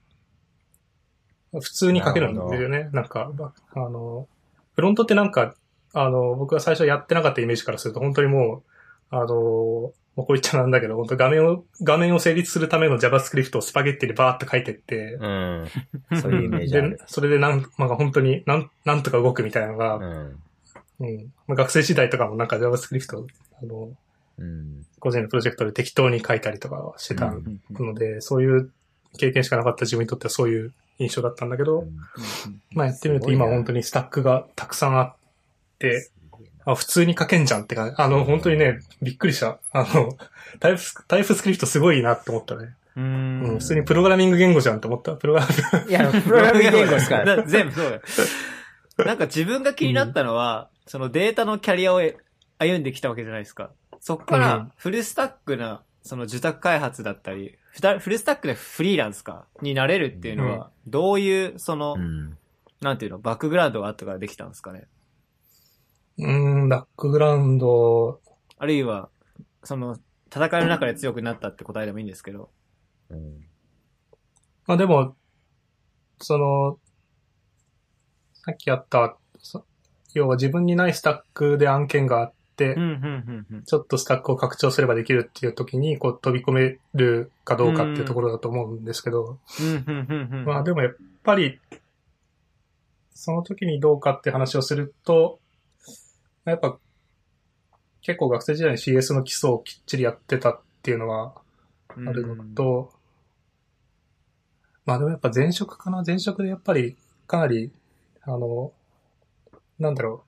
う。普通に書けるんですよね。なんか、あの、フロントってなんか、あの、僕が最初やってなかったイメージからすると、本当にもう、あの、もうこう言っちゃなんだけど、本当画面を、画面を成立するための JavaScript をスパゲッティでバーって書いてって、うん。そういうイメージあでる。、それでなん、まあ本当になん、なんとか動くみたいなのが、うん。うん。まあ、学生時代とかもなんか JavaScript、あの、うん。個人のプロジェクトで適当に書いたりとかしてたうんので、そういう経験しかなかった自分にとってはそういう印象だったんだけど、まあやってみると今本当にスタックがたくさんあって、あ、普通に書けんじゃんって感じ。あの、本当にね、びっくりした。あの、タイプス、タイプスクリプトすごいなって思ったね。ううん、ん普通にプログラミング言語じゃんって思った。プログラミング。いや、プログラミング言語ですから。だ *laughs* 全部そうだよ。なんか自分が気になったのは、そのデータのキャリアを歩んできたわけじゃないですか。そっかうんら、フルスタックな、その受託開発だったり、ふたフルスタックでフリーランスか、になれるっていうのは、どういう、その、うん。なんていうの、バックグラウンドがあったからできたんですかね？うーん、バックグラウンド、あるいは、その、戦いの中で強くなったって答えでもいいんですけど。うんまあでも、その、さっきやった、そ要は自分にないスタックで案件があって。ちょっとスタックを拡張すればできるっていう時に、こう飛び込めるかどうかっていうところだと思うんですけど。まあでもやっぱり、その時にどうかって話をすると、やっぱ結構学生時代に CS の基礎をきっちりやってたっていうのはあるのと、まあでもやっぱ前職かな？前職でやっぱりかなり、あの、なんだろ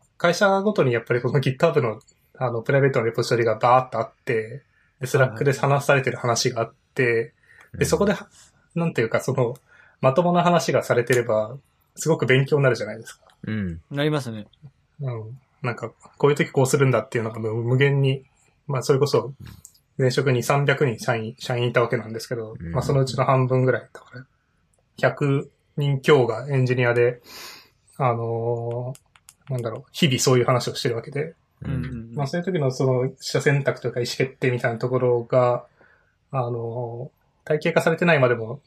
う、会社ごとにやっぱりこの GitHub のあのプライベートのレポジトリがバーっとあって、で、 Slack で話されてる話があって、で、そこで、なんていうかその、まともな話がされてれば、すごく勉強になるじゃないですか。うん。なりますね。うん。なんか、こういう時こうするんだっていうのがもう無限に、まあそれこそ、前職に300人社員、社員いたわけなんですけど、うんまあそのうちの半分ぐらいだから、100人強がエンジニアで、あのーなんだろう、日々そういう話をしてるわけで、うんうんまあそういう時のその視者選択とか意思決定みたいなところが、あの、体系化されてないまでも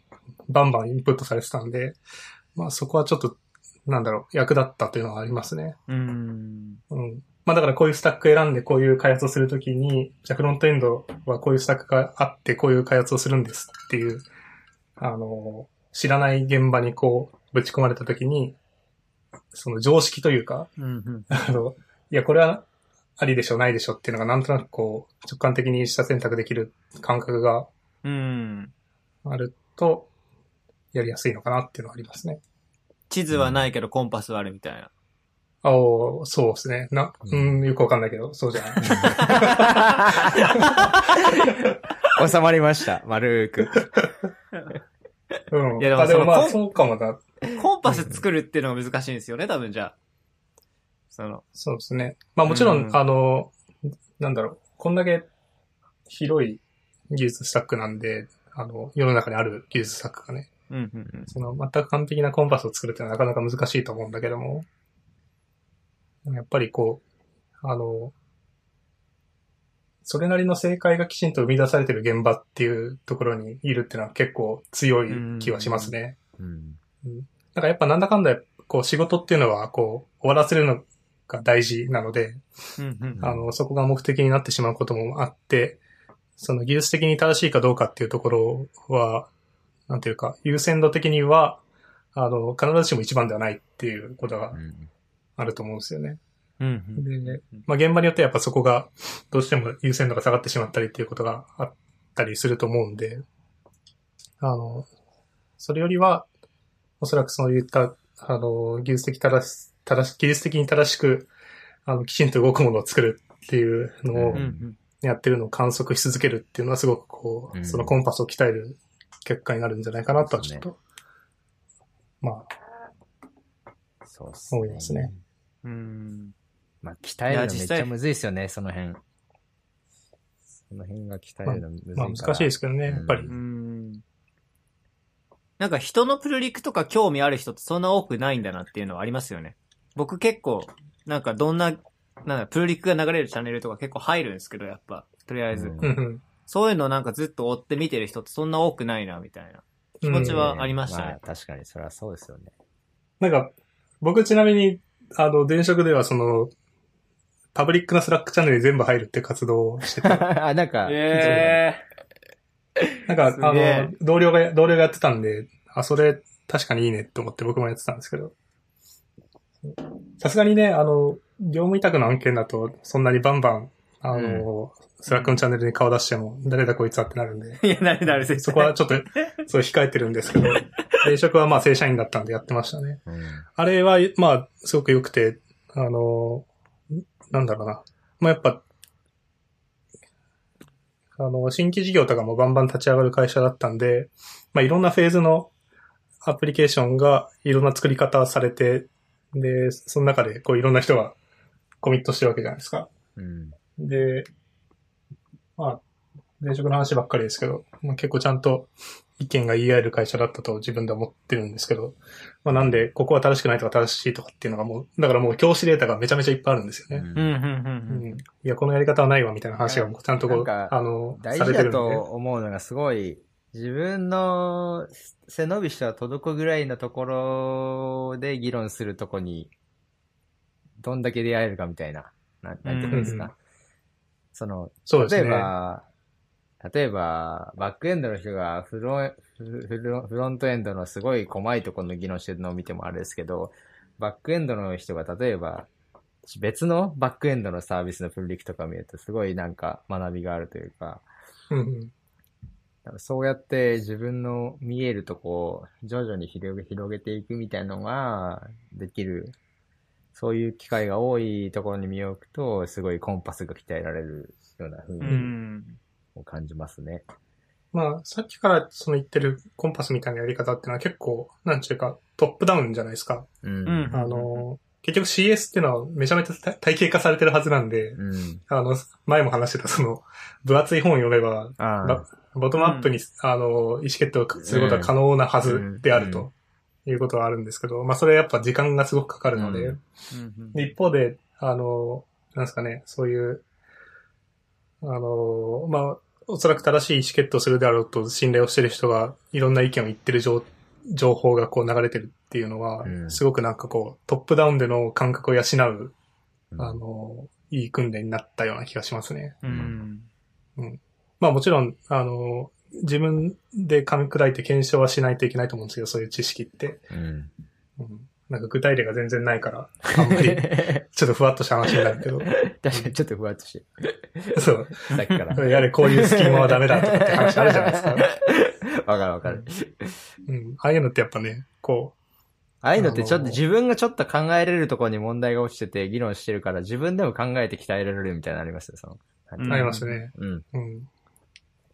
バンバンインプットされてたんで、まあそこはちょっと、なんだろう、役立ったというのはありますね。うん。うん。まあだからこういうスタック選んでこういう開発をするときに、じゃあフロントエンドはこういうスタックがあってこういう開発をするんですっていう、あの、知らない現場にこうぶち込まれたときに、その常識というか、うんうん。あの、いや、これはありでしょ、ないでしょっていうのがなんとなくこう、直感的にした選択できる感覚がうん。あると、やりやすいのかなっていうのはありますね。地図はないけどコンパスはあるみたいな。あおそうですね。な、うん、よくわかんないけど、そうじゃない。*laughs* 収まりました。丸く。*laughs* うん。いやでもあ、でもまあ、そそうかもな。コンパス作るっていうのが難しいんですよね、多分じゃあ。その、そうですね。まあもちろん、うんあの、なんだろう、こんだけ広い技術スタックなんで、あの、世の中にある技術スタックがね、うんうんうん。その全く完璧なコンパスを作るっていうのはなかなか難しいと思うんだけども、やっぱりこう、あの、それなりの正解がきちんと生み出されてる現場っていうところにいるっていうのは結構強い気はしますね。うん。なんかやっぱなんだかんだ、こう仕事っていうのはこう終わらせるのが大事なので、うんうんあの、そこが目的になってしまうこともあって、その技術的に正しいかどうかっていうところは、なんていうか、優先度的には、あの、必ずしも一番ではないっていうことがうんあると思うんですよね。うんうん。で、まあ現場によってやっぱそこがどうしても優先度が下がってしまったりっていうことがあったりすると思うんで、あの、それよりは、おそらくそういった、あの、技術的正し、正し、技術的に正しく、あの、きちんと動くものを作るっていうのを。やってるのを観測し続けるっていうのはすごくこう、うんそのコンパスを鍛える結果になるんじゃないかなとはちょっと、まあ、そうっすね。思いますね。うん。まあ、鍛えるのめっちゃむずいっすよね、その辺。その辺が鍛えるのむずいから。まあ難しいですけどね、やっぱり。ううん。なんか人のプルリクとか興味ある人ってそんな多くないんだなっていうのはありますよね。僕結構、なんかどんな、なんだ、プルリクが流れるチャンネルとか結構入るんですけど、やっぱ、とりあえず。うんうんうんそういうのなんかずっと追って見てる人ってそんな多くないな、みたいな気持ちはありましたね。あ、確かに、それはそうですよね。なんか、僕ちなみに、あの、電職ではその、パブリックな Slack チャンネルに全部入るって活動をしてて、*laughs* あ、なんか、え *laughs* なんか、あえの、同僚が、同僚がやってたんで、あ、それ確かにいいねって思って僕もやってたんですけど、さすがにね、あの、業務委託の案件だと、そんなにバンバン、あの、 Slack のチャンネルに顔出しても、誰だこいつはってなるんで、ー。*laughs* いや、なるなる、絶対そこはちょっと、そう控えてるんですけど、*laughs* 前職はまあ正社員だったんでやってましたね。うん。あれは、まあ、すごく良くて、あの、なんだろうな。まあ、やっぱ、あの、新規事業とかもバンバン立ち上がる会社だったんで、まあ、いろんなフェーズのアプリケーションがいろんな作り方されて、で、その中で、こう、いろんな人がコミットしてるわけじゃないですか。うん。で、まあ、前職の話ばっかりですけど、まあ、結構ちゃんと意見が言い合える会社だったと自分では思ってるんですけど、まあなんで、ここは正しくないとか正しいとかっていうのがもう、だからもう教師データがめちゃめちゃいっぱいあるんですよね。うん、うん、うんうん。いや、このやり方はないわみたいな話がもうちゃんとこう、あの、大。事だと思うのがすごい、自分の背伸びしたら届くぐらいのところで議論するとこに、どんだけ出会えるかみたいな、なんていうんですうんか。その。例えば、例えば、バックエンドの人がフロンフフロントエンドのすごい細いところの議論してるのを見てもあれですけど、バックエンドの人が例えば、別のバックエンドのサービスのプルリクとかを見るとすごいなんか学びがあるというか、そうやって自分の見えるとこを徐々に広げ広げていくみたいなのができる、そういう機会が多いところに身を置くと、すごいコンパスが鍛えられるような風うにん。感じますね。まあ、さっきからその言ってるコンパスみたいなやり方っていうのは結構、なんちゅうか、トップダウンじゃないですか。うん。うん。あの、結局 CS っていうのはめちゃめちゃ体系化されてるはずなんで、うん。あの、前も話してたその、分厚い本を読めば、ボトムアップに、あの、意思決定をすることは可能なはずであるということはあるんですけど、まあそれやっぱ時間がすごくかかるので、うん。で一方で、あの、なんですかね、そういう、あの、まあ、おそらく正しい意思決定をするであろうと信頼をしてる人がいろんな意見を言ってる情情報がこう流れてるっていうのは、うんすごくなんかこう、トップダウンでの感覚を養う、うんあの、いい訓練になったような気がしますね。うん。まあもちろん、あの、自分で噛み砕いて検証はしないといけないと思うんですけど、そういう知識って。うん。うん、なんか具体例が全然ないから、あんまり、*laughs* ちょっとふわっとした話になるけど、確かにちょっとふわっとしてそう。る。さっきから。やれこういうスキーマはダメだとかって話あるじゃないですか。*laughs* わかるわかる。うん。ああいうのってやっぱね、こああいうのってちょっと自分がちょっと考えれるところに問題が落ちてて議論してるから自分でも考えて鍛えられるみたいなのありますよ、その。ありますね。うん。うん。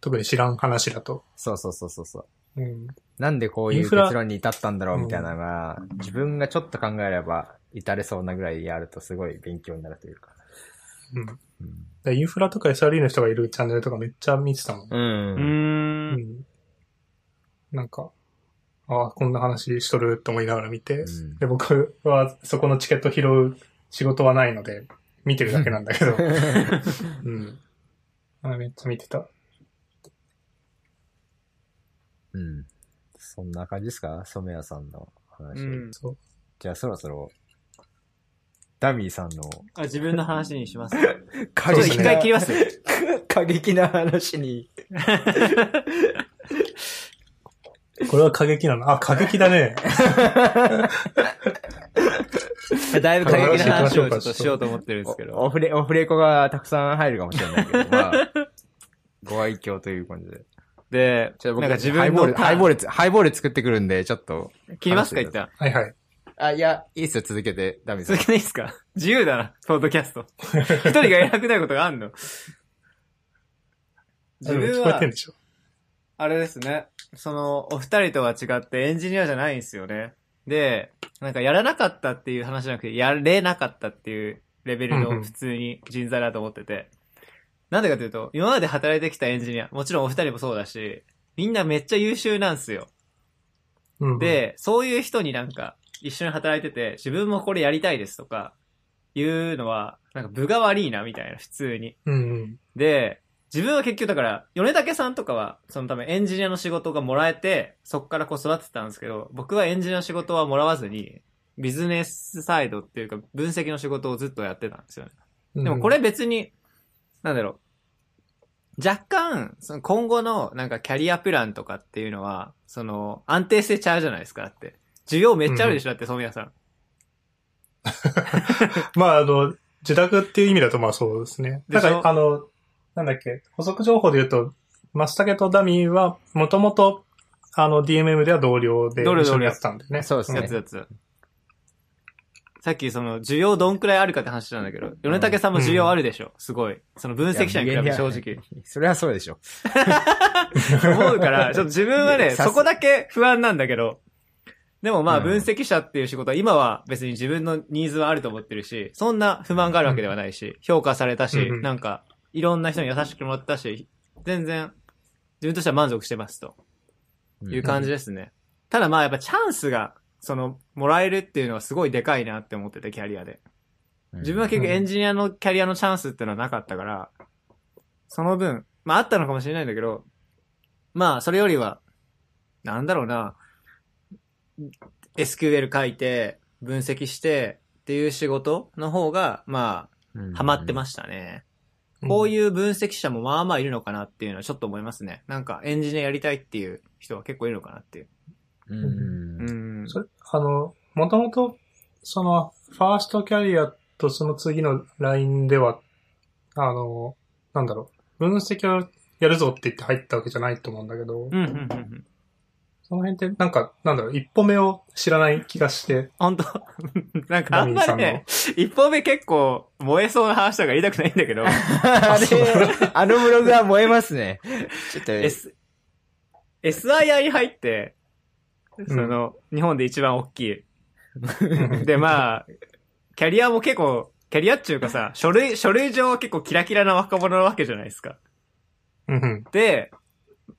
特に知らん話だと。そうそうそうそうそう。うん。なんでこういう結論に至ったんだろうみたいなのが、自分がちょっと考えれば至れそうなぐらいやるとすごい勉強になるというか。うん。うん。でインフラとか SRE の人がいるチャンネルとかめっちゃ見てたもん。う。うん。うんん。なんか、ああ、こんな話しとると思いながら見て、うんで、僕はそこのチケット拾う仕事はないので、見てるだけなんだけど、*laughs* うん。あめっちゃ見てた。うん。そんな感じですか？染谷さんの話。うん。そう。じゃあそろそろ、ダミーさんのあ、自分の話にします。*laughs* 過ちょっと一回切ります。*laughs* 過激な話に。*laughs* これは過激なの？あ、過激だね。だいぶ過激な話をちょっとしようと思ってるんですけど。オフレ、オフレコがたくさん入るかもしれないけど、まあ、ご愛嬌という感じで。で、ちょっと僕なんか自分ハイボール、のターンハイボールつ、ハイボール作ってくるんで、ちょっと。切りますか一旦。はいはい。あ、いや、いいっすよ、続けて、ダミーさん続。けていいですか？自由だな、ポッドキャスト。*laughs* 一人がやりたくないことがあんの。自分はでも聞こえてん、でしょ。あれですね。その、お二人とは違ってエンジニアじゃないんですよね。で、なんかやらなかったっていう話じゃなくて、やれなかったっていうレベルうんうんの普通に人材だと思ってて。なんでかというと、今まで働いてきたエンジニア、もちろんお二人もそうだし、みんなめっちゃ優秀なんですよ。うん、で、そういう人になんか、一緒に働いてて、自分もこれやりたいですとか、いうのは、なんか部が悪いな、みたいな、普通に。うんうん。で、自分は結局だから、米竹さんとかは、そのためエンジニアの仕事がもらえて、そこからこう育ってたんですけど、僕はエンジニアの仕事はもらわずに、ビジネスサイドっていうか、分析の仕事をずっとやってたんですよね。うんでもこれ、別に、なんだろう。若干、その今後のなんかキャリアプランとかっていうのは、その安定性ちゃうじゃないですかだって。需要めっちゃあるでしょ、だって、染谷さん。*laughs* まあ、あの、自宅っていう意味だとまあそうですね。だから、あの、なんだっけ、補足情報で言うと、マスタケとダミーは、もともと、あの、DMM では同僚で同僚一緒にやってたんでね。そうですねやつ。やつ。さっきその需要どんくらいあるかって話したんだけど、米竹さんも需要あるでしょ、すごい。その分析者に比べて正直。。それはそうでしょ。思うから、*laughs* ちょっと自分はね、そこだけ不安なんだけど、でもまあうん分析者っていう仕事は今は別に自分のニーズはあると思ってるし、そんな不満があるわけではないし、評価されたし、なんかいろんな人に優しくもらったし、全然自分としては満足してますという感じですね。ただまあやっぱチャンスが、その、もらえるっていうのはすごいでかいなって思ってて、キャリアで。自分は結局エンジニアのキャリアのチャンスっていうのはなかったから、その分、まああったのかもしれないんだけど、まあそれよりは、なんだろうな、SQL 書いて、分析してっていう仕事の方が、まうん、あ、ハマってましたね。こういう分析者もまあまあいるのかなっていうのはちょっと思いますね。なんかエンジニアやりたいっていう人は結構いるのかなっていう。うん。ううん。ん。それ、あの、もともと、その、ファーストキャリアとその次のラインでは、あの、なんだろう、分析をやるぞって言って入ったわけじゃないと思うんだけど、うん、うん、うんうん。その辺って、なんか、なんだろう、一歩目を知らない気がして、本当？*laughs* なんかあんまりね、一歩目結構燃えそうな話とか言いたくないんだけど、*laughs* あれ、あのブログは燃えますね。ちょっと、S、SII 入って、その、日本で一番大きい。*laughs* で、まあ、キャリアも結構、キャリアっていうかさ、書類、書類上は結構キラキラな若者なわけじゃないですか。で、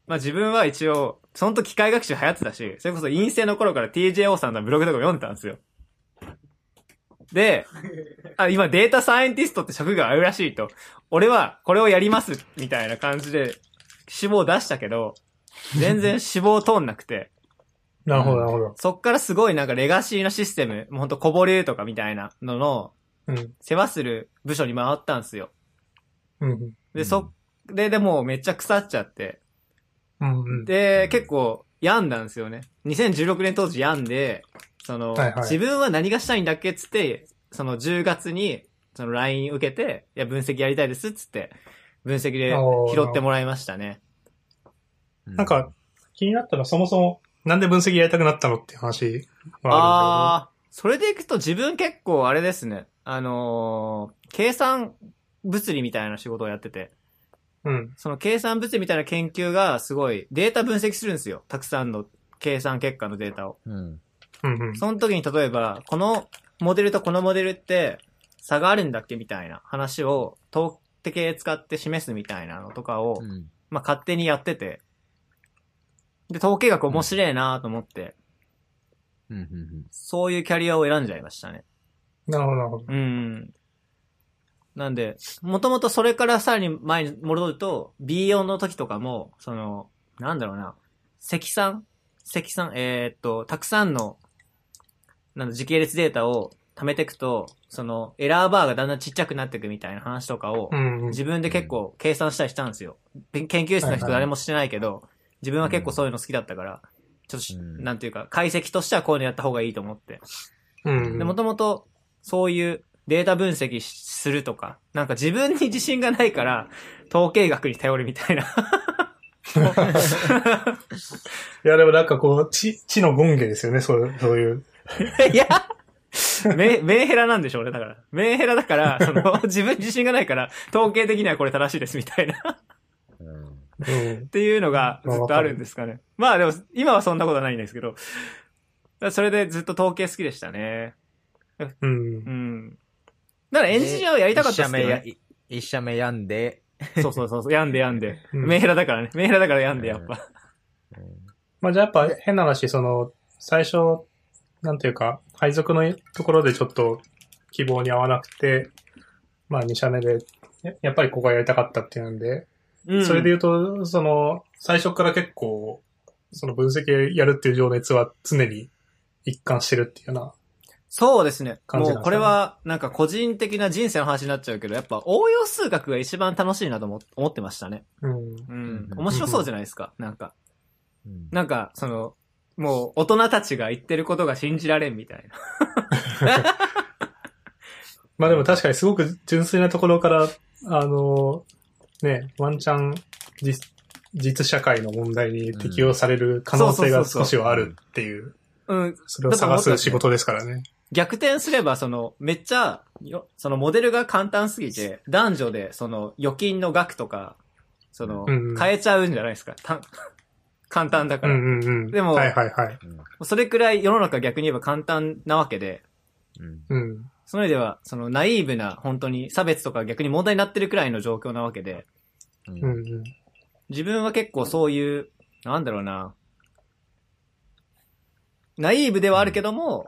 まあ自分は一応、その時機械学習流行ってたし、それこそ陰性の頃から TJO さんのブログとかも読んでたんですよ。で、あ、今データサイエンティストって職業あるらしいと。俺はこれをやります、みたいな感じで、志望出したけど、全然志望通んなくて、なるほど、なるほど。そっからすごいなんかレガシーなシステム、もうほんとこぼれとかみたいなののうん。世話する部署に回ったんですよ。うん。で、そ、で、でもうめっちゃ腐っちゃって、うん。うん。で、結構病んだんですよね。2016年当時病んで、その、はいはい自分は何がしたいんだっけっつって、その10月に、その LINE 受けて、いや、分析やりたいですっつって、分析で拾ってもらいましたね。なんか、気になったらそもそも、なんで分析やりたくなったのっていう話はああー、それでいくと自分結構あれですね。あのー計算物理みたいな仕事をやってて。うん。その計算物理みたいな研究がすごいデータ分析するんですよ。たくさんの計算結果のデータを。うん。うん。うん。その時に例えば、このモデルとこのモデルって差があるんだっけみたいな話を統計系使って示すみたいなのとかを、うん。まあ勝手にやってて、で、統計学面白いなと思って、うん。うん。そういうキャリアを選んじゃいましたね。なるほど、なるほど。うん。なんで、もともとそれからさらに前に戻ると、B4 の時とかも、その、なんだろうな、積算？積算、えーっと、たくさんの、なんだ、時系列データを貯めていくと、その、エラーバーがだんだんちっちゃくなっていくみたいな話とかをう、ん。うん。自分で結構計算したりしたんですよ。研研究室の人誰もしてないけど、自分は結構そういうの好きだったから、ちょっとし、うんなんていうか、解析としてはこういうのやった方がいいと思って。うん。で、もともと、そういうデータ分析するとか、なんか自分に自信がないから、統計学に頼るみたいな。いや、でもなんかこう、知、知の権下ですよね、そういう、そういう。いや、メメンヘラなんでしょうね、だから。メンヘラだから、その、自分に自信がないから、統計的にはこれ正しいですみたいな。っ。ていうのがずっとあるんですかね。まあでも、今はそんなことはないんですけど、それでずっと統計好きでしたね。うんう。ん。だからエンジニアをやりたかったですけど、ね。一社目や、一社目病んで、そうそうそうそう、病んで病んで。うんメンヘラだからね。メンヘラだから病んで、やっぱ。まあじゃあやっぱ変な話、その、最初、なんていうか、配属のところでちょっと希望に合わなくて、まあ2社目で、ややっぱりここがやりたかったっていうんで、うん。それで言うと、その、最初から結構、その分析やるっていう情熱は常に一貫してるっていうような。そうですね。もうこれは、なんか個人的な人生の話になっちゃうけど、やっぱ応用数学が一番楽しいなと思思ってましたね。うん。うん。うん面白そうじゃないですか。*laughs* なんか、うんなんか、その、もう大人たちが言ってることが信じられんみたいな。*laughs* まあでも確かにすごく純粋なところから、あの、ね、ワンチャン実、実社会の問題に適用される可能性が少しはあるっていう、うん。それを探す仕事ですからね。逆転すれば、その、めっちゃ、よそのモデルが簡単すぎて、男女で、その、預金の額とか、その、変えちゃうんじゃないですか。た *laughs* 簡単だから。うんうんうん。でもはいはいはい。それくらい世の中逆に言えば簡単なわけで、うん。うん。その意味では、そのナイーブな、本当に差別とか逆に問題になってるくらいの状況なわけで、うんうんうん。自分は結構そういう、なんだろうな、ナイーブではあるけども、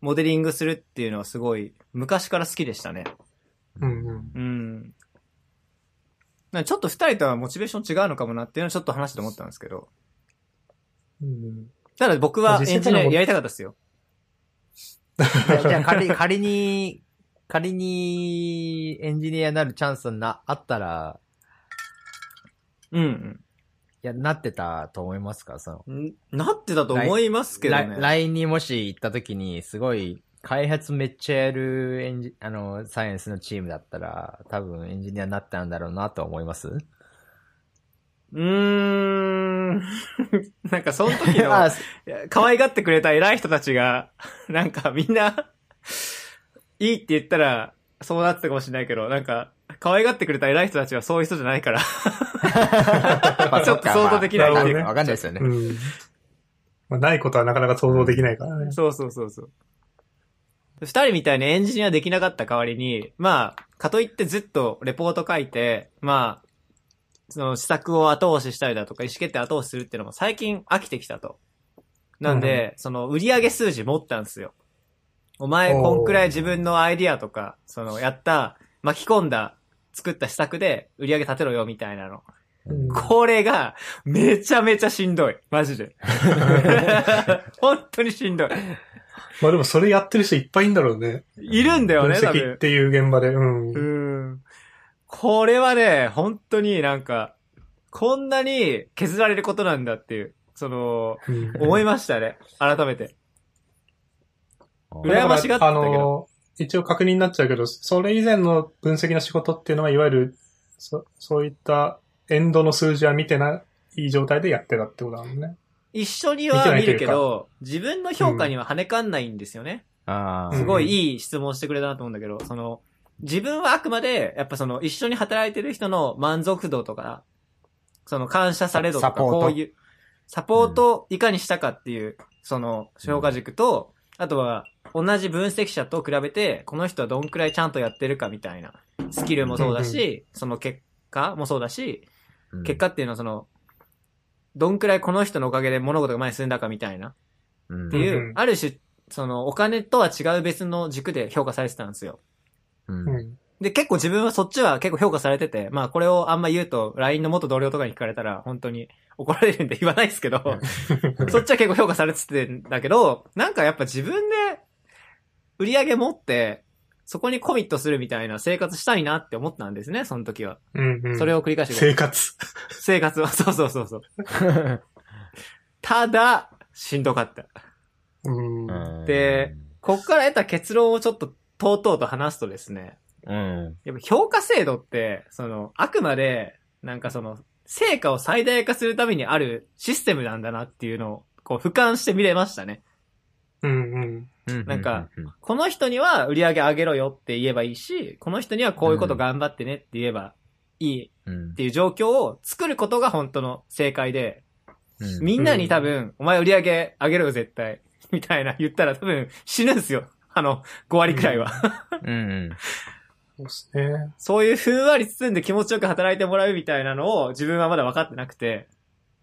モデリングするっていうのはすごい昔から好きでしたね。うんうん。うん。なちょっと二人とはモチベーション違うのかもなっていうのはちょっと話して思ったんですけど。うんただ僕はエンジニアやりたかったですよ。*laughs* じゃあ仮、仮に、仮にエンジニアになるチャンスな、あったら、うんうん。いや、なってたと思いますか？その、ん？なってたと思いますけどラね。LINE にもし行った時に、すごい、開発めっちゃやるエンジ、あの、サイエンスのチームだったら、多分エンジニアになったんだろうなと思います？うーん。*laughs* なんかその時の、*laughs* 可愛がってくれた偉い人たちが、なんかみんな、いいって言ったら、そうなってたかもしれないけど、なんか、可愛がってくれた偉い人たちはそういう人じゃないから。ま *laughs* あちょっと想像できないまあかんないですよね。うん。まあ、ないことはなかなか想像できないからね。そうそうそうそう。二人みたいにエンジニアできなかった代わりに、まあ、かといってずっとレポート書いて、まあ、その施策を後押ししたりだとか、意思決定後押しするっていうのも最近飽きてきたと。なんで、その売上数字持ったんですよ。お前、こんくらい自分のアイディアとか、その、やった、巻き込んだ、作った施策で売り上げ立てろよ、みたいなの。うんこれが、めちゃめちゃしんどい。マジで。*laughs* 本当にしんどい。まあでもそれやってる人いっぱいいんだろうね。いるんだよ分ね、多析っ分。ていう現場で。うん。うん。これはね、本当になんか、こんなに削られることなんだっていう、その、うん思いましたね。改めて。羨ましがってたけどあの、一応確認になっちゃうけど、それ以前の分析の仕事っていうのは、いわゆる、そそういったエンドの数字は見てない状態でやってたってことなのね。一緒には見るけど、自分の評価には跳ね返んないんですよね。ああ。すごいいい質問してくれたなと思うんだけど、その、自分はあくまで、やっぱその、一緒に働いてる人の満足度とか、その感謝され度とか、サポート？こういう、サポートをいかにしたかっていう、その、評価軸と、あとは、同じ分析者と比べて、この人はどんくらいちゃんとやってるかみたいな、スキルもそうだし、その結果もそうだし、うん。結果っていうのはその、どんくらいこの人のおかげで物事が前に進んだかみたいな、っうん。ていう、ある種、その、お金とは違う別の軸で評価されてたんですよ。で、結構自分はそっちは結構評価されてて、まあこれをあんま言うと、LINE の元同僚とかに聞かれたら、本当に怒られるんで言わないですけど、そっちは結構評価されててんだけど、なんかやっぱ自分で売り上げ持って、そこにコミットするみたいな生活したいなって思ったんですね、その時は。うんうん。それを繰り返して生活。生活は、*laughs* そうそうそうそう。*laughs* ただ、しんどかった。うん。うんで、こっから得た結論をちょっと、とうとうと話すとですね、うん。やっぱ評価制度って、その、あくまで、なんかその、成果を最大化するためにあるシステムなんだなっていうのを、こう、俯瞰して見れましたね。うんうん。なんか、この人には売り上げ上げろよって言えばいいし、この人にはこういうこと頑張ってねって言えばいいうんっていう状況を作ることが本当の正解で、うんみんなに多分、お前売り上げ上げろよ絶対、みたいな言ったら多分死ぬんすよ。あの、5割くらいは。うんそうですね。そういうふんわり包んで気持ちよく働いてもらうみたいなのを自分はまだ分かってなくて、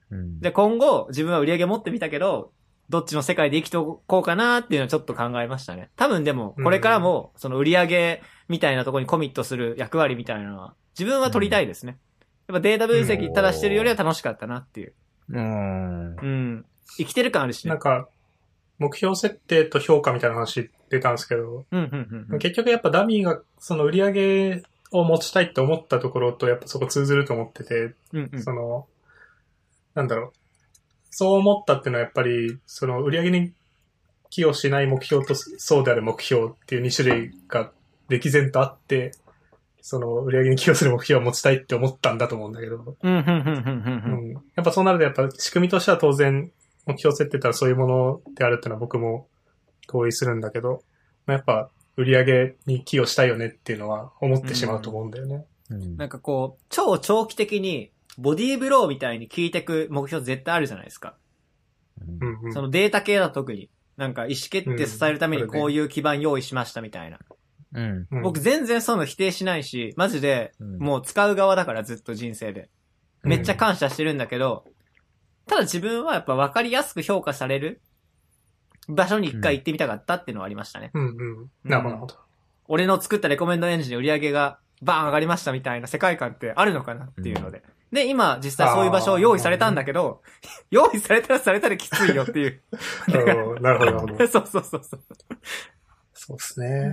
うん。で、今後自分は売り上げ持ってみたけど、どっちの世界で生きておこうかなっていうのはちょっと考えましたね。多分でも、これからも、その売り上げみたいなところにコミットする役割みたいなのは、自分は取りたいですね。やっぱデータ分析ただしてるよりは楽しかったなっていう。うん。うん。生きてる感あるしねなん。か、目標設定と評価みたいな話出たんですけど、うん、うん、うんうん。結局やっぱダミーがその売り上げを持ちたいって思ったところとやっぱそこ通ずると思ってて、うん、うん。その、なんだろう。そう思ったっていうのはやっぱり、その売り上げに寄与しない目標とそうである目標っていう2種類が歴然とあって、その売り上げに寄与する目標を持ちたいって思ったんだと思うんだけど、うん、うん、うん、うん、ううん。ん。やっぱそうなるとやっぱ仕組みとしては当然目標設定たらそういうものであるっていうのは僕も同意するんだけど、まあ、やっぱ売り上げに寄与したいよねっていうのは思ってしまうと思うんだよね。うんなんかこう、超長期的に、ボディーブローみたいに効いてく目標絶対あるじゃないですか。うんうん。そのデータ系だと特に。なんか意思決定支えるためにうんこういう基盤用意しましたみたいな。うん。うん僕全然そういうの否定しないし、マジでうんもう使う側だからずっと人生で。めっちゃ感謝してるんだけど、ただ自分はやっぱ分かりやすく評価される場所に一回行ってみたかったっていうのはありましたね。うんうん。なるほどなるほど。俺の作ったレコメンドエンジンで売り上げがバーン上がりましたみたいな世界観ってあるのかなっていうので。で、今実際そういう場所を用意されたんだけど、*laughs* 用意されたらされたらきついよっていう。*laughs* うんなるほど、なるほど。*laughs* そうそうそうそう。そうですね。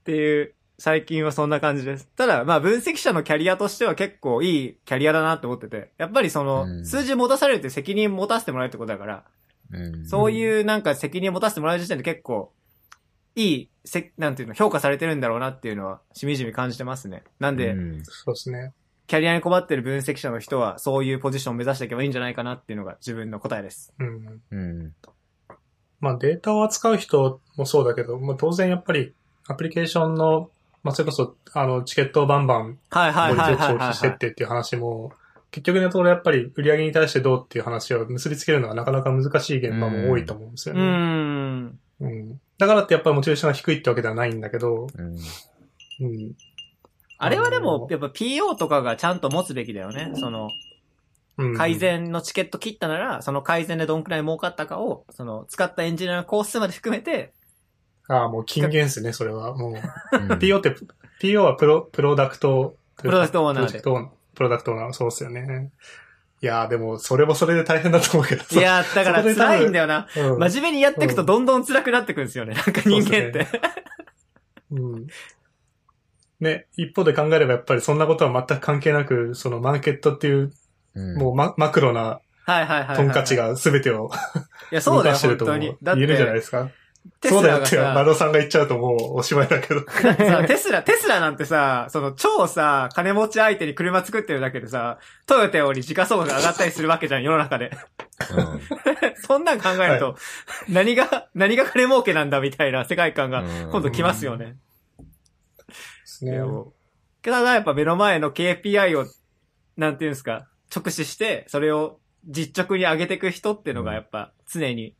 っていう、最近はそんな感じです。ただ、まあ分析者のキャリアとしては結構いいキャリアだなって思ってて、やっぱりその、うん数字持たされるって責任持たせてもらえるってことだから、うん。そういうなんか責任を持たせてもらえる時点で結構、いい、せ、なんていうの、評価されてるんだろうなっていうのは、しみじみ感じてますね。なんで、うんそうですね。キャリアに困ってる分析者の人は、そういうポジションを目指していけばいいんじゃないかなっていうのが自分の答えです。うん。うん。まあデータを扱う人もそうだけど、まあ当然やっぱりアプリケーションの、まあそれこそ、あの、チケットをバンバンはいはいはいはいはい、消費してってっていう話も、結局のところやっぱり売り上げに対してどうっていう話を結びつけるのはなかなか難しい現場も多いと思うんですようーね。ん。うん。だからってやっぱりモチベーションが低いってわけではないんだけど、うん。うん。あれはでも、やっぱ PO とかがちゃんと持つべきだよね。その、うん改善のチケット切ったなら、その改善でどんくらい儲かったかを、その、使ったエンジニアの工数まで含めて、ああ、もう金言ですね、それは。もう、うん *laughs* PO って、PO はプロ、プロダクト、プロダクトオーナーでプロダクトオーナー、そうっすよね。いやーでも、それもそれで大変だと思うけどさいやー、だから辛いんだよな。うん真面目にやっていくとどんどん辛くなってくるんですよね。なんか人間って。うん。ね、一方で考えればやっぱりそんなことは全く関係なく、そのマーケットっていう、うんもうママクロなはいはいはいはい。トンカチ。が全てをいや、そうだよ、動かしてるとも本当に。だっ言えるじゃないて、ですか。テそうだよって、マロさんが言っちゃうともうおしまいだけど。*laughs* さ、テスラ、テスラなんてさ、その超さ、金持ち相手に車作ってるだけでさ、トヨタより時価総額が上がったりするわけじゃん、世の中で。*laughs* そんなん考えると、何が、何が金儲けなんだみたいな世界観がうん今度来ますよね。ですねいやもうけどやっぱ目の前の KPI を、なんていうんですか、直視して、それを実直に上げていく人っていうのがやっぱ常に、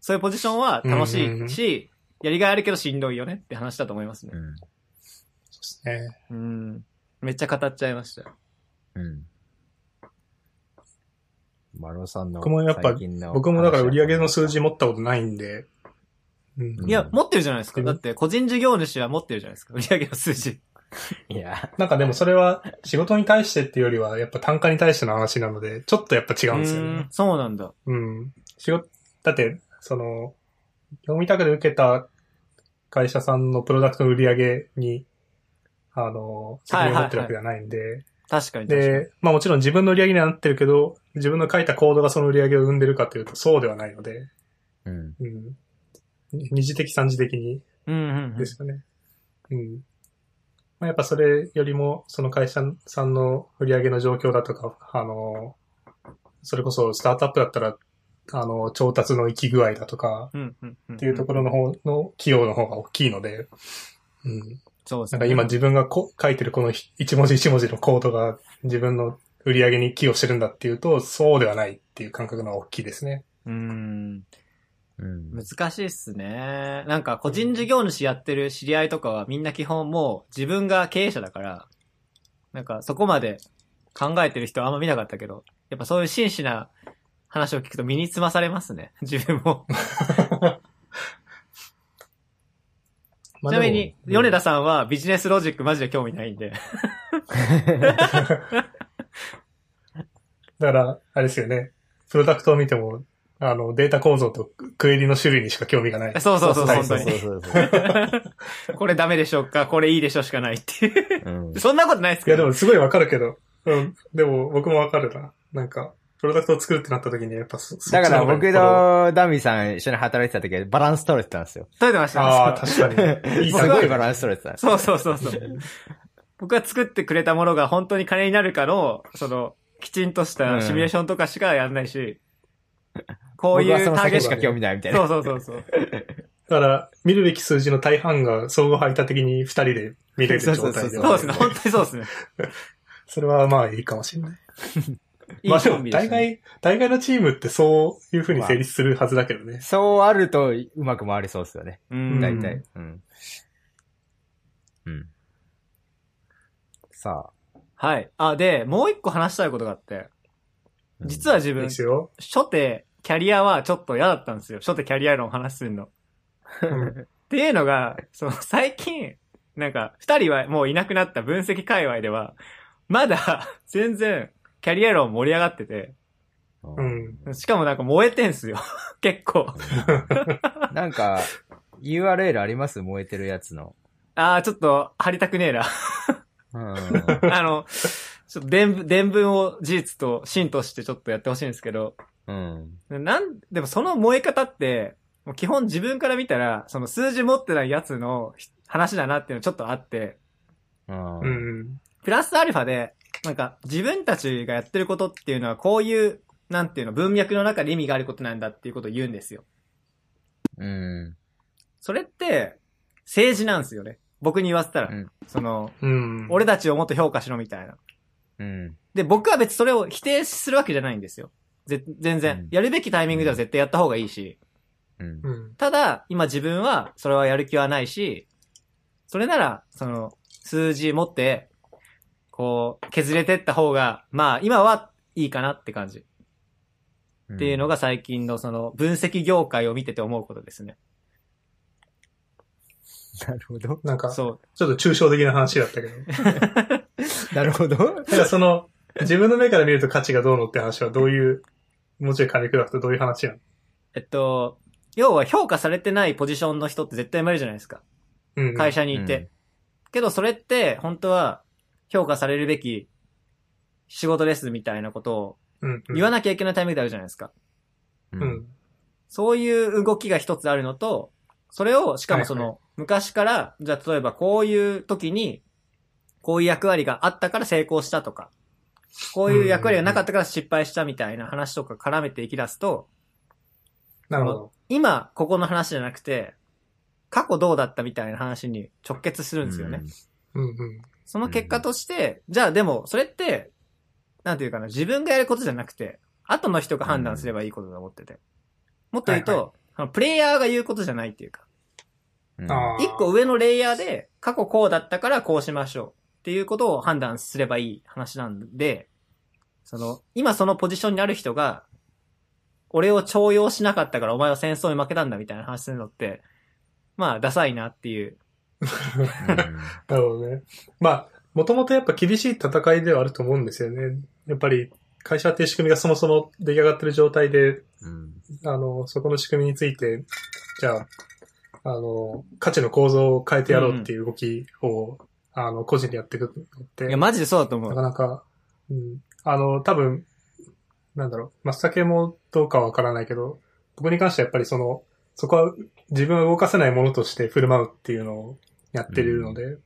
そういうポジションは楽しいし、やりがいあるけどしんどいよねって話だと思いますねう。ん。ねうん。めっちゃ語っちゃいました。うん。マロさんの僕もやっぱ最近の僕もだから売り上げの数字持ったことないんで。いや、持ってるじゃないですか。うんだって、個人事業主は持ってるじゃないですか。売上の数字。いや、なんかでもそれは仕事に対してっていうよりは、やっぱ単価に対しての話なので、ちょっとやっぱ違うんですよねうーん。そうなんだ。うん。仕事、だって、その、業務委託で受けた会社さんのプロダクトの売り上げに、あの、責任を持ってるわけではないんで、確かに確かに。で、まあもちろん自分の売り上げにはなってるけど、自分の書いたコードがその売り上げを生んでるかというとそうではないので、うん。うん。二次的三次的にうんうんうんですよね。うん。まあ、やっぱそれよりも、その会社さんの売り上げの状況だとか、あの、それこそスタートアップだったら、あの、調達の行き具合だとか。っていうところの方の企業の方が大きいので、うん。そうですね。なんか今自分がこ書いてるこの一文字一文字のコードが自分の売り上げに寄与してるんだっていうと、そうではないっていう感覚が大きいですね。うーん。うん。難しいっすね。なんか個人事業主やってる知り合いとかはみんな基本もう自分が経営者だから、なんかそこまで考えてる人はあんま見なかったけど、やっぱそういう真摯な話を聞くと身につまされますね。*laughs* 自分も。*laughs* まあちなみに、米田さんはビジネスロジックマジで興味ないんで。*laughs* だから、あれですよね。プロダクトを見ても、あの、データ構造とクエリの種類にしか興味がない。そうそうそう、はい本当に。そうそうそう。これダメでしょうか？これいいでしょしかないっていう。うん。そんなことないですいや、でけど。もすごいわかるけど。うん。でも、僕もわかるな。なんか、プロダクトを作るってなった時に、やっぱそ、だから僕とダミーさん一緒に働いてた時はバランス取れてたんですよ。取れてましたああ、確かに。*laughs* いいすごいバランス取れてたそうそうそうそう。僕が作ってくれたものが本当に金になるかの、その、きちんとしたシミュレーションとかしかやんないし、こういうターゲット先しか興味ないみたいな。そうそうそうそう。*laughs* だから、見るべき数字の大半が相互排他的に二人で見れる状態でそうですね、本当にそうですね。*laughs* それはまあいいかもしれない。いいまあでも。大概、大概のチームってそういう風に成立するはずだけどね。そうあるとうまく回りそうですよね。うん。大体。うん。うん。さはい。あ、で、もう一個話したいことがあって、実は自分で、すよ。初手、キャリアはちょっと嫌だったんですよ。初手キャリア論話するの。うんっていうのが、その最近、なんか、二人はもういなくなった分析界隈では、まだ全然キャリア論盛り上がってて、う。うんん。しかもなんか燃えてんすよ。結構。なんか、URL あります？燃えてるやつの。あー、ちょっと貼りたくねえな。うん。あの、ちょっと伝聞、伝聞を事実と真としてちょっとやってほしいんですけど、うん。なん、でもその燃え方って、もう基本自分から見たら、その数字持ってないやつの話だなっていうのちょっとあって、うん。プラスアルファで、なんか自分たちがやってることっていうのはこういう、なんていうの、文脈の中で意味があることなんだっていうことを言うんですよ。うん。それって、政治なんですよね。僕に言わせたら。うんその、うん。俺たちをもっと評価しろみたいな。うん。で、僕は別にそれを否定するわけじゃないんですよ。ぜ全然、うんやるべきタイミングでは絶対やった方がいいし。うん。うん。ただ、今自分はそれはやる気はないし、それなら、その、数字持って、こう、削れてった方が、まあ、今はいいかなって感じ。っていうのが、が最近のその、分析業界を見てて思うことですね。なるほど。なんか、ちょそっと抽象的な話だったけど。*laughs* なるほど。*laughs* だからその、自分の目から見ると価値がどうのって話はどういう、もうちょい噛み砕くとどういう話なのう。えっと、要は評価されてないポジションの人って絶対いるじゃないですか。うん。会社にいて。けどそれって本当は評価されるべき仕事ですみたいなことをうん。言わなきゃいけないタイミングであるじゃないですか。う。うんん。そういう動きが一つあるのと、それを、しかもそはいの、昔から、じゃあ例えばこういう時に、こういう役割があったから成功したとか、こういう役割がなかったから失敗したみたいな話とか絡めていき出すと、なるほど。今、ここの話じゃなくて、過去どうだったみたいな話に直結するんですよね。うんうん。その結果として、じゃあでも、それって、なんていうかな、自分がやることじゃなくて、後の人が判断すればいいことだと思ってて。もっと言うと、はいはあのプレイヤーが言うことじゃないっていうか、うん。個上のレイヤーで、過去こうだったからこうしましょうっていうことを判断すればいい話なんで、その、今そのポジションにある人が、俺を重用しなかったからお前は戦争に負けたんだみたいな話するのって、まあ、ダサいなっていう。う *laughs* んなるほどね。まあ、もともとやっぱ厳しい戦いではあると思うんですよね。やっぱり会社っていう仕組みがそもそも出来上がってる状態で、うん。あの、そこの仕組みについて、じゃあ、あの、価値の構造を変えてやろうっていう動きを、あの、個人でやっていくのって、いや、マジでそうだと思なかう。なか、うん、あの、多分、なんだろう、まあ、酒もどうかはわからないけど、僕に関してはやっぱりその、そこは自分を動かせないものとして振る舞うっていうのをやってるので、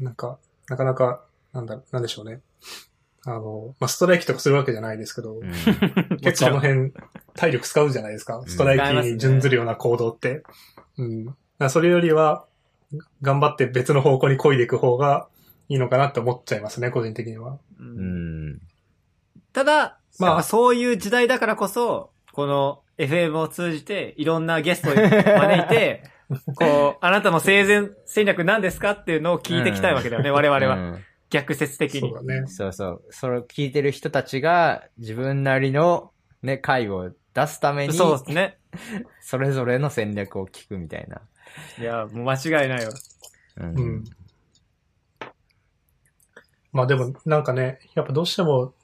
なんか、なかなか、なんだ、なんでしょうね。あの、まあ、ストライキとかするわけじゃないですけど、うん *laughs* 結構あの辺、体力使うじゃないですか。ストライキに準ずるような行動って。うん。だからそれよりは、頑張って別の方向に漕いでいく方がいいのかなって思っちゃいますね、個人的には。ううんん。ただ、まあまあ、そういう時代だからこそ、この FM を通じていろんなゲストを招いて、*laughs* こう、あなたの生前戦略何ですかっていうのを聞いてきたいわけだよね、我々は。うん逆説的にそう。だね。そうそう。それを聞いてる人たちが自分なりのね、回を出すために、そうですね。*laughs* それぞれの戦略を聞くみたいな。いや、もう間違いないわ。うんうん。まあでも、なんかね、やっぱどうしても、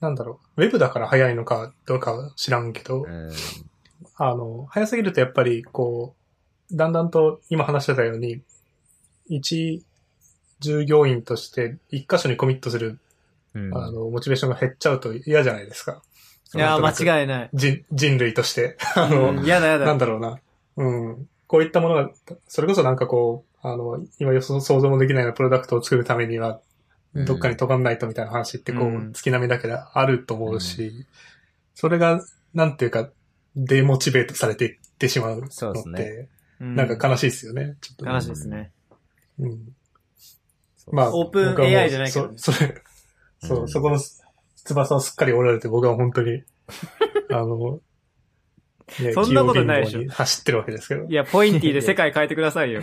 なんだろう、ウェブだから早いのかどうかは知らんけど、うんあの、早すぎるとやっぱり、こう、だんだんと今話してたように、一従業員として一箇所にコミットする、うんあの、モチベーションが減っちゃうと嫌じゃないですか。いや、間い。違いない。人、人類として。*laughs* あの、うんやだやだ。なんだろうな。うん。こういったものが、それこそなんかこう、あの、今予想想像もできないようなプロダクトを作るためには、うん。どっかに飛ばんないとみたいな話ってこう、うん。月並みだけであると思うし、それが、なんていうか、デモチベートされていってしまうのって、ね。うん。なんか悲しいですよね。ちょっと。ね、悲しいですね。うん。そう。まあ、オープン僕はもう AI じゃないけどね。そ、それ、そう、うん。そこの翼をすっかり折られて僕は本当に、*laughs* あの、ねそんなことないでしょ走ってるわけですけどい。や、ポインティで世界変えてくださいよ。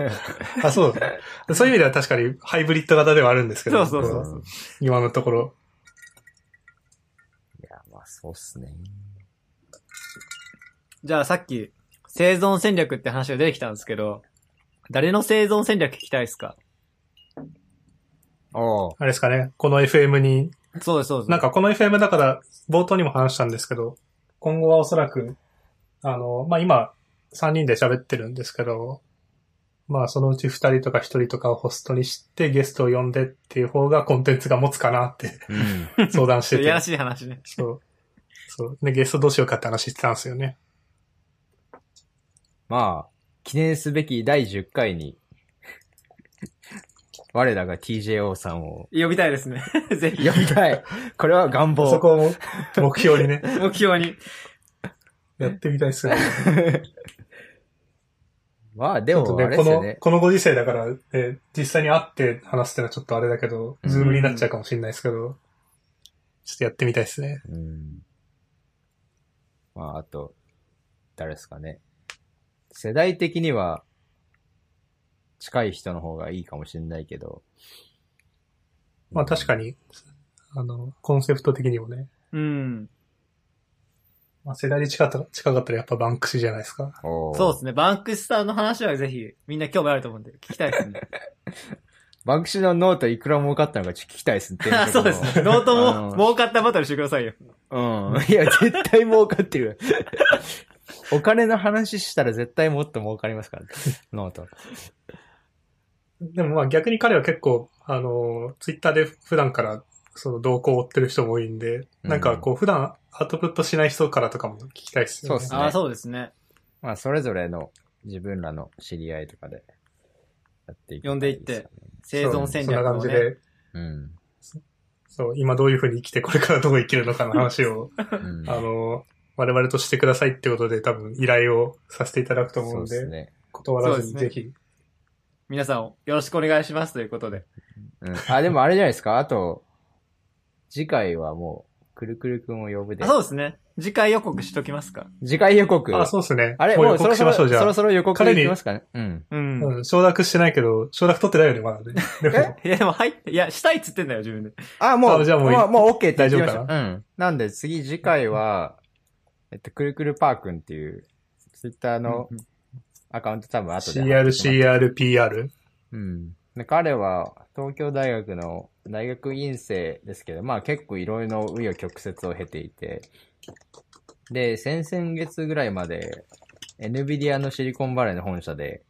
*laughs* あ、そうだ。そういう意味では確かにハイブリッド型ではあるんですけど。そうそうそう今のところ。いや、まあそうっすね。じゃあさっき、生存戦略って話が出てきたんですけど、誰の生存戦略聞きたいですか？あれですかね。この FM に、そうです、そうです。なんかこの FM だから冒頭にも話したんですけど、今後はおそらく、あの、まあ、今、3人で喋ってるんですけど、まあそのうち2人とか1人とかをホストにしてゲストを呼んでっていう方がコンテンツが持つかなってうん。*laughs* 相談してて。いやらしい話ね。そう。そう。で、ゲストどうしようかって話してたんですよね。まあ、記念すべき第10回に、我らが TJO さんを呼びたいですね。*laughs* ぜひ。呼びたい。これは願望。そこを目標にね、*laughs* 目標に。やってみたいですよね。*laughs* まあ、でも、ちょっとね、このあれですよね、。このご時世だから、え実際に会って話すってのはちょっとあれだけど、うんズームになっちゃうかもしれないですけど、ちょっとやってみたいですね。うん。まあ、あと、誰ですかね。世代的には、近い人の方がいいかもしれないけど。まあ確かに。に、あの、コンセプト的にもね。うん。まあ、世代に近かった近かったらやっぱバンクシーじゃないですか。そうですね。バンクスさんの話はぜひ、みんな興味あると思うんで、聞きたいですね。*laughs* バンクシーのノートいくら儲かったのかちょっと聞きたいですね。*laughs* そうですね。ノートも儲かったバトルしてくださいよ。うん。いや、絶対儲かってる。*laughs* お金の話したら絶対もっと儲かりますから、ね、ノート。でもまあ逆に彼は結構、あの、ツイッターで普段からその動向を追ってる人も多いんで、なんかこう普段アウトプットしない人からとかも聞きたいですよね。そうっすねああ、そうですね。まあ、それぞれの自分らの知り合いとかでやっていく、呼んでいって。生存戦そんな略をね。感じで、うん。そう、今どういう風に生きてこれからどう生きるのかの話を、うん。あの、我々としてくださいってことで多分依頼をさせていただくと思そううんで、ですね。断らずにぜひ。皆さんよろしくお願いしますということで。うん。あ、でもあれじゃないですか？あと、次回はもう、くるくるくんを呼ぶであ。そうですね。次回予告しときますか。次回予告。あ、そうですね。あれもう予もうそろそろ、告しましょう、じゃあ。そろそろ予告彼にいきますかね？うん。うん。うん、承諾してないけど、承諾取ってないよね、まだね。*laughs* でも、いや、でも入って、いや、したいっつってんだよ、自分で。あ、もう、あじゃあもういいもう、もう OK って言って。大丈夫かうん。なんで次、次回は、えっと、くるくるパーくんっていう、ツイッターのアカウント多分後で。CRCRPR? うん。で彼は、東京大学の大学院生ですけど、まあ結構いろいろ紆余曲折を経ていて、で、先々月ぐらいまで、NVIDIA のシリコンバレーの本社で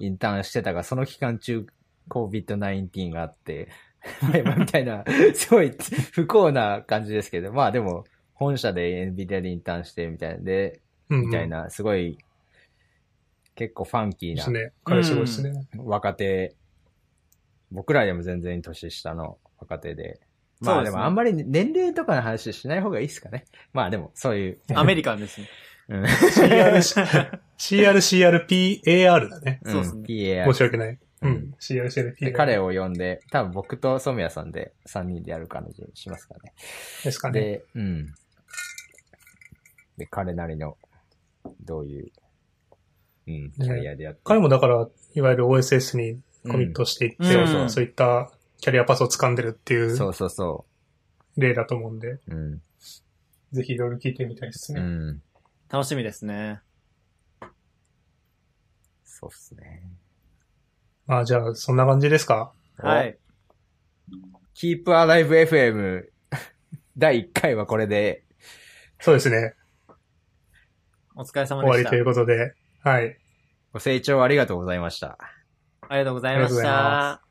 インターンしてたが、その期間中、COVID-19 があって、まあみたいな、すごい不幸な感じですけど、まあでも、本社で NVIDIA でインターンしてみたいな、で、うん、みたい。な、すごい、結構ファンキーなですね。彼すごいですね。若手、僕らよりも全然年下の若手で。まあですもあんまり年齢とかの話しない方がいいですかね。まあでも、そういう。アメリカンですね。うん。CRCRPAR *laughs* だね。そうですね PAR 申し訳ない。ううんん。CRCRPAR。で、彼を呼んで、多分僕と染谷さんで3人でやる感じにしますかね。ですかね。で、うん。で、彼なりの、どういう、うん、キャリアでやって。彼もだから、いわゆる OSS にコミットしていって、うんそうそうそういったキャリアパスを掴んでるっていうそうそうそ例だと思うんで、う。うん。ぜひいろいろ聞いてみたいですね。うん。楽しみですね。そうっすね。まあじゃあ、そんな感じですか？はい。Keep Alive FM *laughs* 第1回はこれで、そうですね。お疲れ様終わでした。りということで、はい。ご清聴ありがとうございました。ありがとうございました。